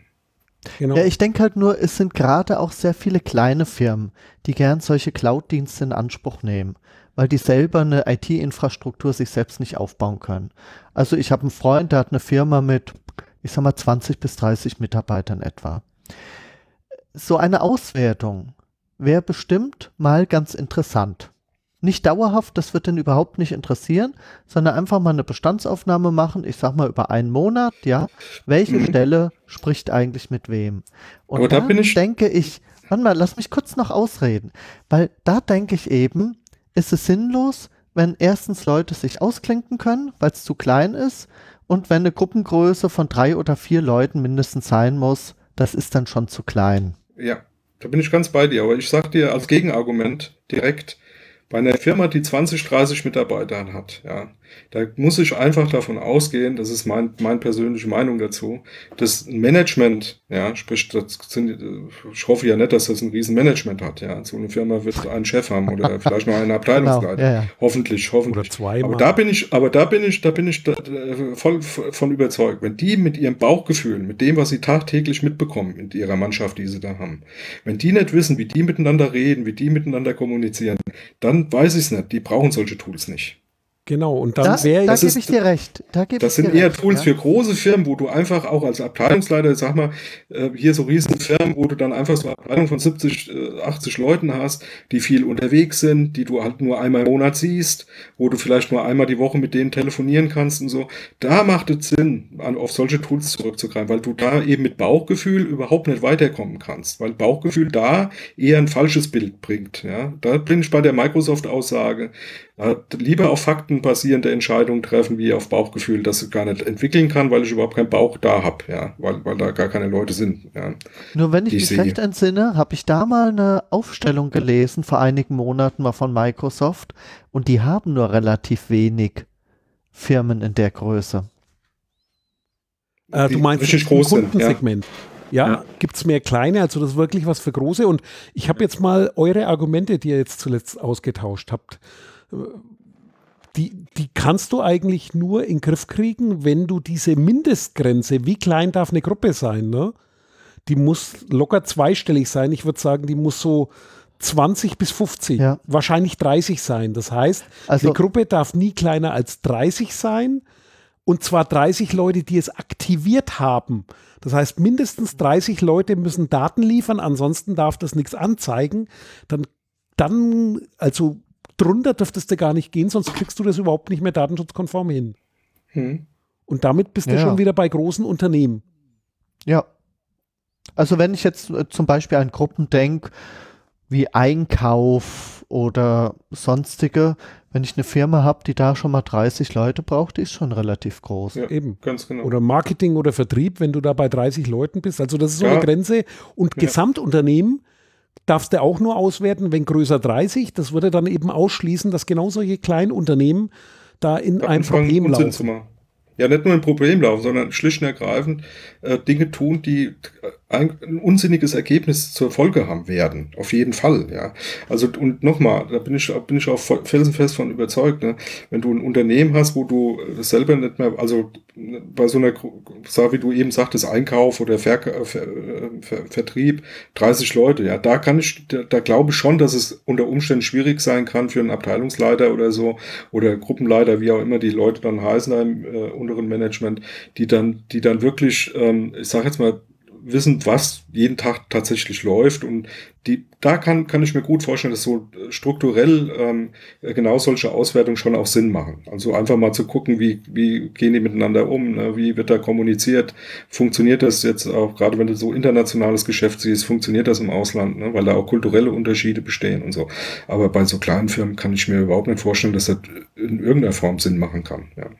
[SPEAKER 3] Genau. Ja, ich denke halt nur, es sind gerade auch sehr viele kleine Firmen, die gern solche Cloud-Dienste in Anspruch nehmen weil die selber eine IT-Infrastruktur sich selbst nicht aufbauen können. Also ich habe einen Freund, der hat eine Firma mit, ich sag mal, 20 bis 30 Mitarbeitern etwa. So eine Auswertung wäre bestimmt mal ganz interessant. Nicht dauerhaft, das wird den überhaupt nicht interessieren, sondern einfach mal eine Bestandsaufnahme machen, ich sag mal über einen Monat, ja, welche mhm. Stelle spricht eigentlich mit wem. Und Aber da bin ich denke ich, warte mal, lass mich kurz noch ausreden, weil da denke ich eben, ist es sinnlos, wenn erstens Leute sich ausklinken können, weil es zu klein ist, und wenn eine Gruppengröße von drei oder vier Leuten mindestens sein muss, das ist dann schon zu klein.
[SPEAKER 2] Ja, da bin ich ganz bei dir, aber ich sag dir als Gegenargument direkt, bei einer Firma, die 20, 30 Mitarbeiter hat, ja, da muss ich einfach davon ausgehen, das ist mein, meine persönliche Meinung dazu, dass ein Management, ja, sprich, das sind, ich hoffe ja nicht, dass das ein Riesenmanagement hat, ja. So eine Firma wird einen Chef haben oder vielleicht noch einen Abteilungsleiter. Genau, ja, ja. Hoffentlich, hoffentlich. Oder zwei aber da bin ich, aber da bin ich, da bin ich da, voll von überzeugt. Wenn die mit ihrem Bauchgefühl, mit dem, was sie tagtäglich mitbekommen in ihrer Mannschaft, die sie da haben, wenn die nicht wissen, wie die miteinander reden, wie die miteinander kommunizieren, dann weiß ich es nicht. Die brauchen solche Tools nicht.
[SPEAKER 1] Genau, und dann da, wäre
[SPEAKER 3] Da gebe ich dir recht.
[SPEAKER 2] Da das sind eher recht, Tools ja? für große Firmen, wo du einfach auch als Abteilungsleiter, sag mal, äh, hier so riesen Firmen, wo du dann einfach so eine Abteilung von 70, 80 äh, Leuten hast, die viel unterwegs sind, die du halt nur einmal im Monat siehst, wo du vielleicht nur einmal die Woche mit denen telefonieren kannst und so. Da macht es Sinn, auf solche Tools zurückzugreifen, weil du da eben mit Bauchgefühl überhaupt nicht weiterkommen kannst, weil Bauchgefühl da eher ein falsches Bild bringt. Ja, da bin ich bei der Microsoft-Aussage. Lieber auf Fakten basierende Entscheidungen treffen, wie auf Bauchgefühl, das ich gar nicht entwickeln kann, weil ich überhaupt keinen Bauch da habe, ja, weil, weil da gar keine Leute sind. Ja,
[SPEAKER 3] Nur wenn ich mich recht entsinne, habe ich da mal eine Aufstellung gelesen, vor einigen Monaten mal von Microsoft, und die haben nur relativ wenig Firmen in der Größe.
[SPEAKER 1] Äh, du meinst richtig Kundensegment. Ja. Ja, ja. gibt es mehr kleine, also das ist wirklich was für große. Und ich habe jetzt mal eure Argumente, die ihr jetzt zuletzt ausgetauscht habt, die, die kannst du eigentlich nur in den Griff kriegen, wenn du diese Mindestgrenze, wie klein darf eine Gruppe sein, ne? Die muss locker zweistellig sein. Ich würde sagen, die muss so 20 bis 50, ja. wahrscheinlich 30 sein. Das heißt, also, eine Gruppe darf nie kleiner als 30 sein. Und zwar 30 Leute, die es aktiviert haben. Das heißt, mindestens 30 Leute müssen Daten liefern, ansonsten darf das nichts anzeigen. Dann, dann, also drunter dürftest du gar nicht gehen, sonst kriegst du das überhaupt nicht mehr datenschutzkonform hin. Hm. Und damit bist ja. du schon wieder bei großen Unternehmen.
[SPEAKER 3] Ja. Also wenn ich jetzt äh, zum Beispiel an Gruppen denke, wie Einkauf oder sonstige, wenn ich eine Firma habe, die da schon mal 30 Leute braucht, die ist schon relativ groß.
[SPEAKER 1] Ja, eben. Ganz genau. Oder Marketing oder Vertrieb, wenn du da bei 30 Leuten bist. Also das ist so ja. eine Grenze. Und ja. Gesamtunternehmen darfst du auch nur auswerten, wenn größer 30. Das würde dann eben ausschließen, dass genau solche kleinen Unternehmen da in ja, ein Problem laufen.
[SPEAKER 2] Ja, nicht nur ein Problem laufen, sondern schlicht und ergreifend äh, Dinge tun, die ein, ein, unsinniges Ergebnis zur Folge haben werden. Auf jeden Fall, ja. Also, und nochmal, da bin ich, bin ich auch felsenfest von überzeugt, ne? Wenn du ein Unternehmen hast, wo du selber nicht mehr, also bei so einer, wie du eben sagtest, Einkauf oder Ver, Ver, Ver, Vertrieb, 30 Leute, ja, da kann ich, da, da glaube ich schon, dass es unter Umständen schwierig sein kann für einen Abteilungsleiter oder so, oder Gruppenleiter, wie auch immer die Leute dann heißen im äh, unteren Management, die dann, die dann wirklich, ähm, ich sag jetzt mal, wissen, was jeden Tag tatsächlich läuft. Und die, da kann, kann ich mir gut vorstellen, dass so strukturell ähm, genau solche Auswertungen schon auch Sinn machen. Also einfach mal zu gucken, wie, wie gehen die miteinander um, ne? wie wird da kommuniziert, funktioniert das jetzt auch, gerade wenn du so internationales Geschäft siehst, funktioniert das im Ausland, ne? weil da auch kulturelle Unterschiede bestehen und so. Aber bei so kleinen Firmen kann ich mir überhaupt nicht vorstellen, dass das in irgendeiner Form Sinn machen kann. Ja.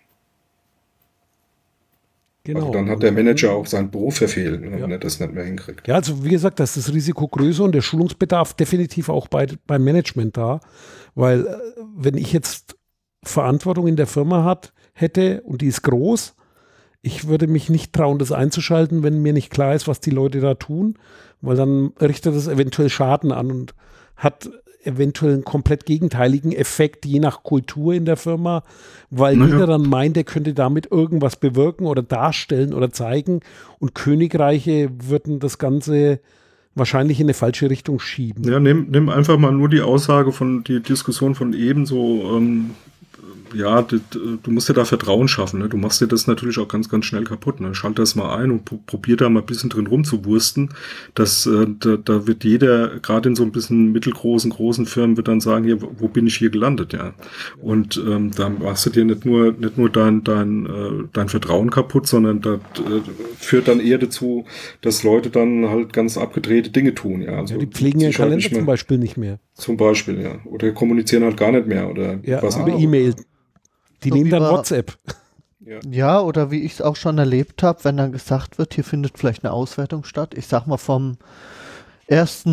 [SPEAKER 2] Genau. Also dann hat der Manager auch seinen Beruf verfehlt, ne, wenn er das nicht mehr hinkriegt.
[SPEAKER 1] Ja, also wie gesagt, das ist das Risiko größer und der Schulungsbedarf definitiv auch bei, beim Management da. Weil äh, wenn ich jetzt Verantwortung in der Firma hat, hätte und die ist groß, ich würde mich nicht trauen, das einzuschalten, wenn mir nicht klar ist, was die Leute da tun, weil dann richtet das eventuell Schaden an und hat eventuell einen komplett gegenteiligen Effekt, je nach Kultur in der Firma, weil naja. jeder dann meint, er könnte damit irgendwas bewirken oder darstellen oder zeigen und Königreiche würden das Ganze wahrscheinlich in eine falsche Richtung schieben.
[SPEAKER 2] Ja, nimm, nimm einfach mal nur die Aussage von, die Diskussion von eben so, ähm, ja, du, du musst dir da Vertrauen schaffen. Ne? Du machst dir das natürlich auch ganz, ganz schnell kaputt. Ne? Schalt das mal ein und probier da mal ein bisschen drin rumzuwursten. Das, äh, da, da wird jeder, gerade in so ein bisschen mittelgroßen, großen Firmen, wird dann sagen, hier, wo bin ich hier gelandet, ja. Und ähm, da machst du dir nicht nur, nicht nur dein, dein, äh, dein Vertrauen kaputt, sondern das äh, führt dann eher dazu, dass Leute dann halt ganz abgedrehte Dinge tun, ja.
[SPEAKER 1] Also ja die pflegen ihren Kalender halt zum Beispiel nicht mehr.
[SPEAKER 2] Zum Beispiel, ja. Oder kommunizieren halt gar nicht mehr oder
[SPEAKER 1] ja, was über E-Mail. Die so nehmen dann WhatsApp.
[SPEAKER 3] Ja. ja, oder wie ich es auch schon erlebt habe, wenn dann gesagt wird, hier findet vielleicht eine Auswertung statt. Ich sag mal vom 1.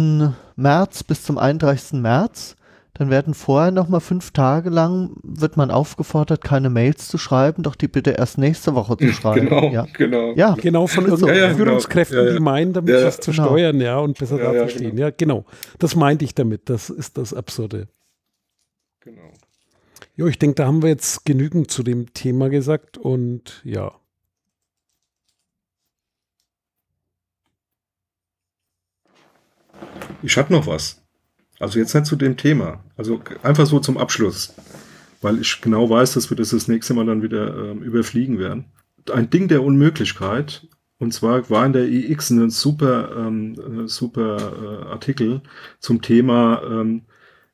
[SPEAKER 3] März bis zum 31. März. Dann werden vorher nochmal fünf Tage lang, wird man aufgefordert, keine Mails zu schreiben, doch die bitte erst nächste Woche zu schreiben.
[SPEAKER 2] Genau,
[SPEAKER 3] ja.
[SPEAKER 2] genau.
[SPEAKER 1] Ja, genau von irgendwelchen ja, ja, genau. Führungskräften, genau. die meinen, damit das zu genau. steuern, ja, und besser ja, da stehen. Genau. Ja, genau. Das meinte ich damit. Das ist das Absurde. Genau. Jo, ich denke, da haben wir jetzt genügend zu dem Thema gesagt und ja.
[SPEAKER 2] Ich hatte noch was. Also jetzt nicht zu dem Thema. Also einfach so zum Abschluss. weil ich genau weiß, dass wir das das nächste Mal dann wieder äh, überfliegen werden. Ein Ding der Unmöglichkeit. Und zwar war in der EX ein super, ähm, super äh, Artikel zum Thema ähm,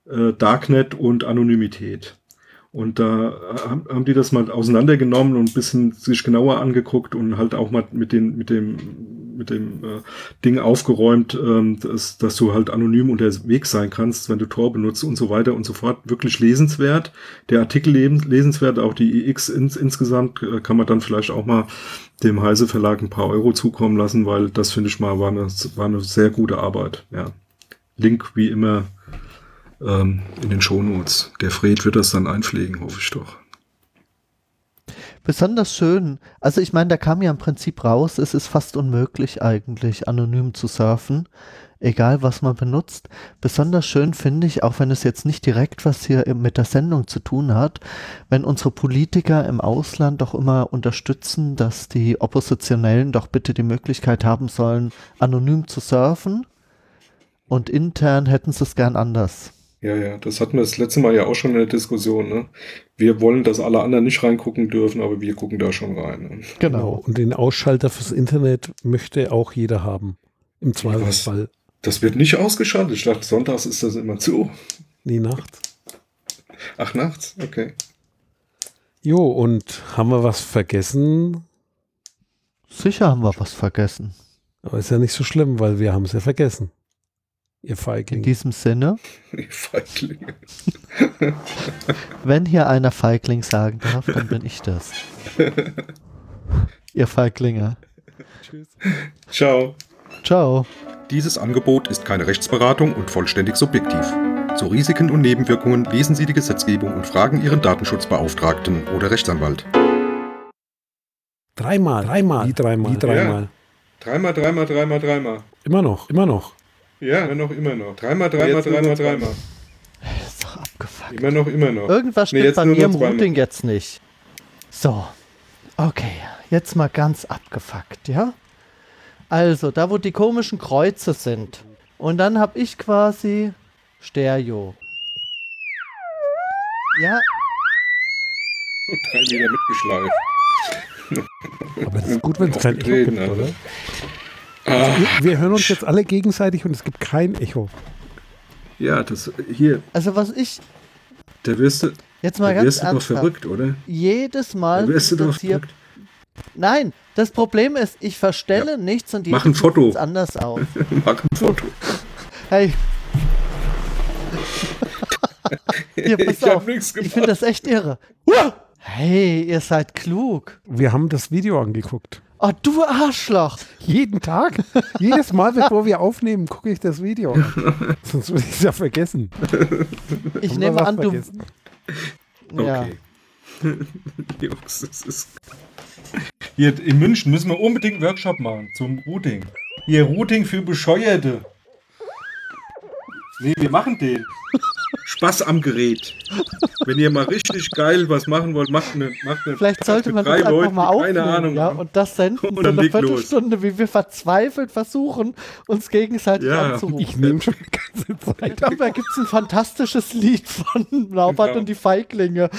[SPEAKER 2] äh, Darknet und Anonymität. Und da haben, haben die das mal auseinandergenommen und ein bisschen sich genauer angeguckt und halt auch mal mit den, mit dem, mit dem äh, Ding aufgeräumt, ähm, dass, dass du halt anonym unterwegs sein kannst, wenn du Tor benutzt und so weiter und so fort. Wirklich lesenswert. Der Artikel lesenswert, auch die EX ins, insgesamt äh, kann man dann vielleicht auch mal dem Heise Verlag ein paar Euro zukommen lassen, weil das finde ich mal war eine, war eine sehr gute Arbeit. Ja. Link wie immer ähm, in den Shownotes. Der Fred wird das dann einpflegen, hoffe ich doch.
[SPEAKER 3] Besonders schön, also ich meine, da kam ja im Prinzip raus, es ist fast unmöglich eigentlich anonym zu surfen, egal was man benutzt. Besonders schön finde ich, auch wenn es jetzt nicht direkt was hier mit der Sendung zu tun hat, wenn unsere Politiker im Ausland doch immer unterstützen, dass die Oppositionellen doch bitte die Möglichkeit haben sollen, anonym zu surfen und intern hätten sie es gern anders.
[SPEAKER 2] Ja, ja, das hatten wir das letzte Mal ja auch schon in der Diskussion. Ne? Wir wollen, dass alle anderen nicht reingucken dürfen, aber wir gucken da schon rein. Ne?
[SPEAKER 1] Genau. genau. Und den Ausschalter fürs Internet möchte auch jeder haben. Im Zweifelsfall.
[SPEAKER 2] Das wird nicht ausgeschaltet. Ich dachte, sonntags ist das immer zu.
[SPEAKER 1] Nee, nachts.
[SPEAKER 2] Ach, nachts? Okay.
[SPEAKER 1] Jo, und haben wir was vergessen?
[SPEAKER 3] Sicher haben wir was vergessen.
[SPEAKER 1] Aber ist ja nicht so schlimm, weil wir haben es ja vergessen. Ihr Feigling.
[SPEAKER 3] In diesem Sinne.
[SPEAKER 2] Ihr Feiglinge.
[SPEAKER 3] Wenn hier einer Feigling sagen darf, dann bin ich das. Ihr Feiglinge.
[SPEAKER 2] Tschüss. Ciao.
[SPEAKER 3] Ciao.
[SPEAKER 4] Dieses Angebot ist keine Rechtsberatung und vollständig subjektiv. Zu Risiken und Nebenwirkungen lesen Sie die Gesetzgebung und fragen Ihren Datenschutzbeauftragten oder Rechtsanwalt.
[SPEAKER 1] Dreimal, dreimal,
[SPEAKER 2] wie dreimal, wie dreimal. Ja. Dreimal, dreimal, dreimal, dreimal.
[SPEAKER 1] Immer noch, immer noch.
[SPEAKER 2] Ja, noch, immer noch. Dreimal, dreimal, dreimal, dreimal.
[SPEAKER 3] Das ist doch abgefuckt.
[SPEAKER 2] Immer noch, immer noch.
[SPEAKER 3] Irgendwas stimmt nee, bei mir im Routing jetzt nicht. So. Okay, jetzt mal ganz abgefuckt, ja? Also, da wo die komischen Kreuze sind. Und dann habe ich quasi Stereo. Ja.
[SPEAKER 2] Drei Meter mitgeschleift.
[SPEAKER 1] Aber es ist gut, wenn es kein Echo gibt, oder? Also wir, wir, hören uns jetzt alle gegenseitig und es gibt kein Echo.
[SPEAKER 2] Ja, das hier.
[SPEAKER 3] Also was ich.
[SPEAKER 2] Da wirst du.
[SPEAKER 3] Jetzt mal ganz
[SPEAKER 2] wirst du doch verrückt, oder?
[SPEAKER 3] Jedes Mal.
[SPEAKER 2] Da wirst du doch verrückt.
[SPEAKER 3] Nein, das Problem ist, ich verstelle ja. nichts und
[SPEAKER 2] die Mach ein Foto.
[SPEAKER 3] anders auf.
[SPEAKER 2] Mach ein Foto.
[SPEAKER 3] Hey. hier, pass
[SPEAKER 2] ich auf. Ich
[SPEAKER 3] finde das echt irre. Hey, ihr seid klug.
[SPEAKER 1] Wir haben das Video angeguckt.
[SPEAKER 3] Oh, du Arschloch!
[SPEAKER 1] Jeden Tag? Jedes Mal, bevor wir aufnehmen, gucke ich das Video an. Sonst würde ich es ja vergessen.
[SPEAKER 3] Ich Haben nehme an,
[SPEAKER 2] vergessen? du. Ja. Okay. Jungs, das ist. Hier in München müssen wir unbedingt einen Workshop machen zum Routing. Hier Routing für Bescheuerte. Nee, wir machen den. Spaß am Gerät. Wenn ihr mal richtig geil was machen wollt, macht eine. Macht eine
[SPEAKER 3] Vielleicht sollte man das einfach Leute, mal aufnehmen,
[SPEAKER 2] keine Ahnung,
[SPEAKER 3] ja, und das senden und so eine Viertelstunde, los. wie wir verzweifelt versuchen, uns gegenseitig ja, anzurufen.
[SPEAKER 1] Ich nehme schon die ganze Zeit.
[SPEAKER 3] Da gibt es ein fantastisches Lied von Laubert genau. und die Feiglinge.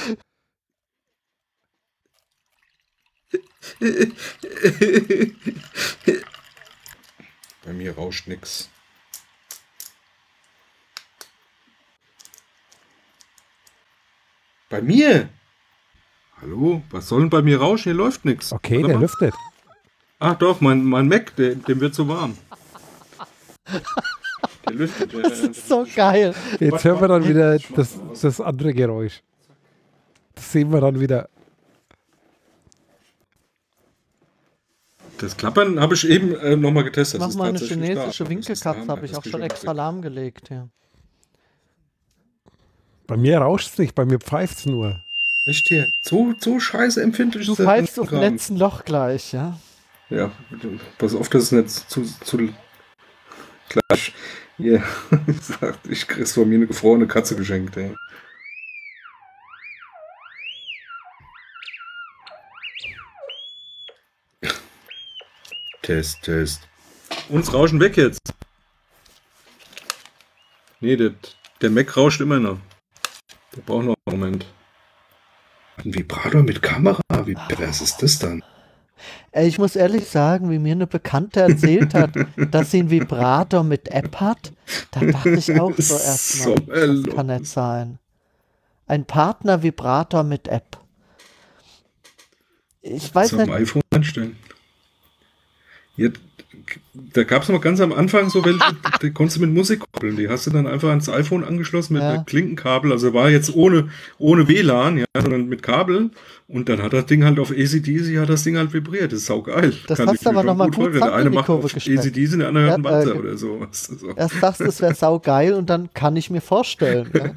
[SPEAKER 2] Bei mir rauscht nix. Bei mir? Hallo? Was soll denn bei mir rauschen? Hier läuft nichts.
[SPEAKER 1] Okay, Warte der mal. lüftet.
[SPEAKER 2] Ach doch, mein, mein Mac, der, dem wird zu warm.
[SPEAKER 3] Der lüftet. Der, das ist so geil.
[SPEAKER 1] Jetzt hören wir dann wieder das, das andere Geräusch. Das sehen wir dann wieder.
[SPEAKER 2] Das Klappern habe ich eben äh, nochmal getestet.
[SPEAKER 3] Mach mal eine chinesische Winkelkatze, habe ich auch schon extra lahmgelegt. Ja.
[SPEAKER 1] Bei mir rauscht es nicht, bei mir pfeift es nur.
[SPEAKER 2] Echt hier? So, so scheiße empfindlich
[SPEAKER 3] Du pfeifst auf dem letzten Loch gleich, ja?
[SPEAKER 2] Ja, pass auf, das ist nicht zu, zu gleich. Yeah. ich krieg's von mir eine gefrorene Katze geschenkt, ey. Test, Test. Uns rauschen weg jetzt. Nee, der, der Mac rauscht immer noch. Wir brauchen noch einen Moment. ein Vibrator mit Kamera. Wie pervers ist das dann?
[SPEAKER 5] Ich muss ehrlich sagen, wie mir eine Bekannte erzählt hat, dass sie einen Vibrator mit App hat, da dachte ich auch so erstmal, so das kann nicht sein. Ein Partner-Vibrator mit App. Ich weiß
[SPEAKER 2] Zum
[SPEAKER 5] nicht.
[SPEAKER 2] iPhone anstellen. Ja, da gab es noch ganz am Anfang so welche, die konntest du mit Musik koppeln. Die hast du dann einfach ans iPhone angeschlossen mit ja. Klinkenkabel. Also war jetzt ohne, ohne WLAN, ja, sondern mit Kabel. Und dann hat das Ding halt auf ACDC, hat das Ding halt vibriert. Das ist saugeil.
[SPEAKER 5] Das Kann hast du aber nochmal gut, gut
[SPEAKER 2] Der eine macht auf ACDC, der andere hört Walzer äh, oder so.
[SPEAKER 5] Erst sagst du, es wäre saugeil und dann kann ich mir vorstellen. Ja.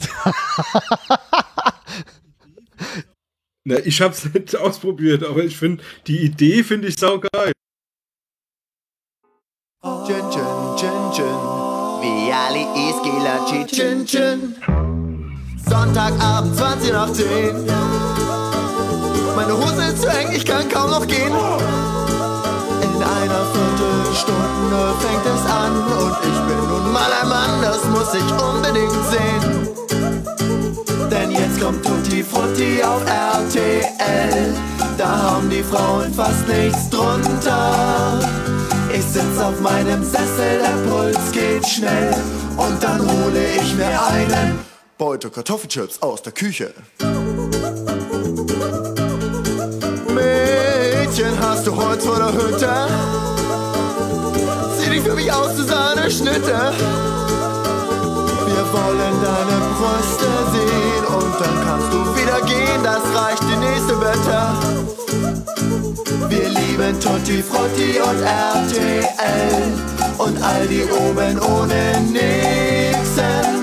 [SPEAKER 2] Na, ich hab's nicht ausprobiert, aber ich finde, die Idee finde ich saugeil. Chin, chin, chin, chin. Wie Ali Iskila, chin, chin.
[SPEAKER 5] Sonntagabend, 20 nach 10. Meine Hose ist zu eng, ich kann kaum noch gehen. In einer Viertelstunde fängt es an und ich bin nun mal ein Mann, das muss ich unbedingt sehen. Denn jetzt kommt Tutti Frutti auf RTL. Da haben die Frauen fast nichts drunter. Sitz auf meinem Sessel, der Puls geht schnell und dann hole ich mir einen Beute Kartoffelchips aus der Küche. Mädchen, hast du Holz vor der Hütte? Sieh dich für mich aus, Susanne Schnitte. Wir wollen deine Brüste sehen und dann kannst du wieder gehen, das reicht die nächste Wette. Wir lieben Tutti Frutti und RTL und all die oben ohne Nixen.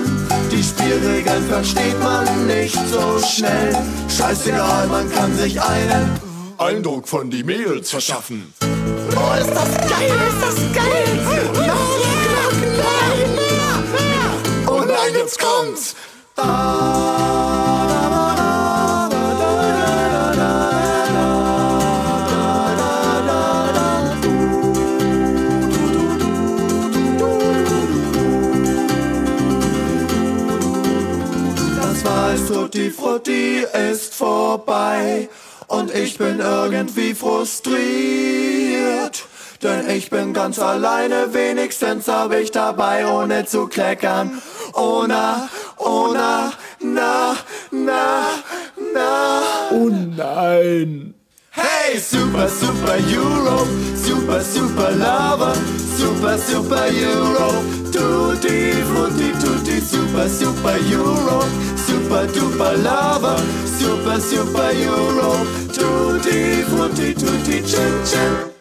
[SPEAKER 5] Die Spielregeln versteht man nicht so schnell. Scheißegal, man kann sich einen Eindruck von die Mädels verschaffen. Oh, ist das geil, ist das geil! Ja, klar, klar, klar. Oh nein, jetzt kommt's! Ah. Tutti Frutti ist vorbei und ich bin irgendwie frustriert. Denn ich bin ganz alleine, wenigstens hab ich dabei, ohne zu kleckern. Oh na, oh na, na, na, na.
[SPEAKER 2] Oh nein.
[SPEAKER 5] Hey, super, super Europe, super, super Lover, super, super Europe, tutti, frutti, tutti, super, super Europe, super, duper Lover, super, super Europe, tutti, frutti, tutti, chin, chin.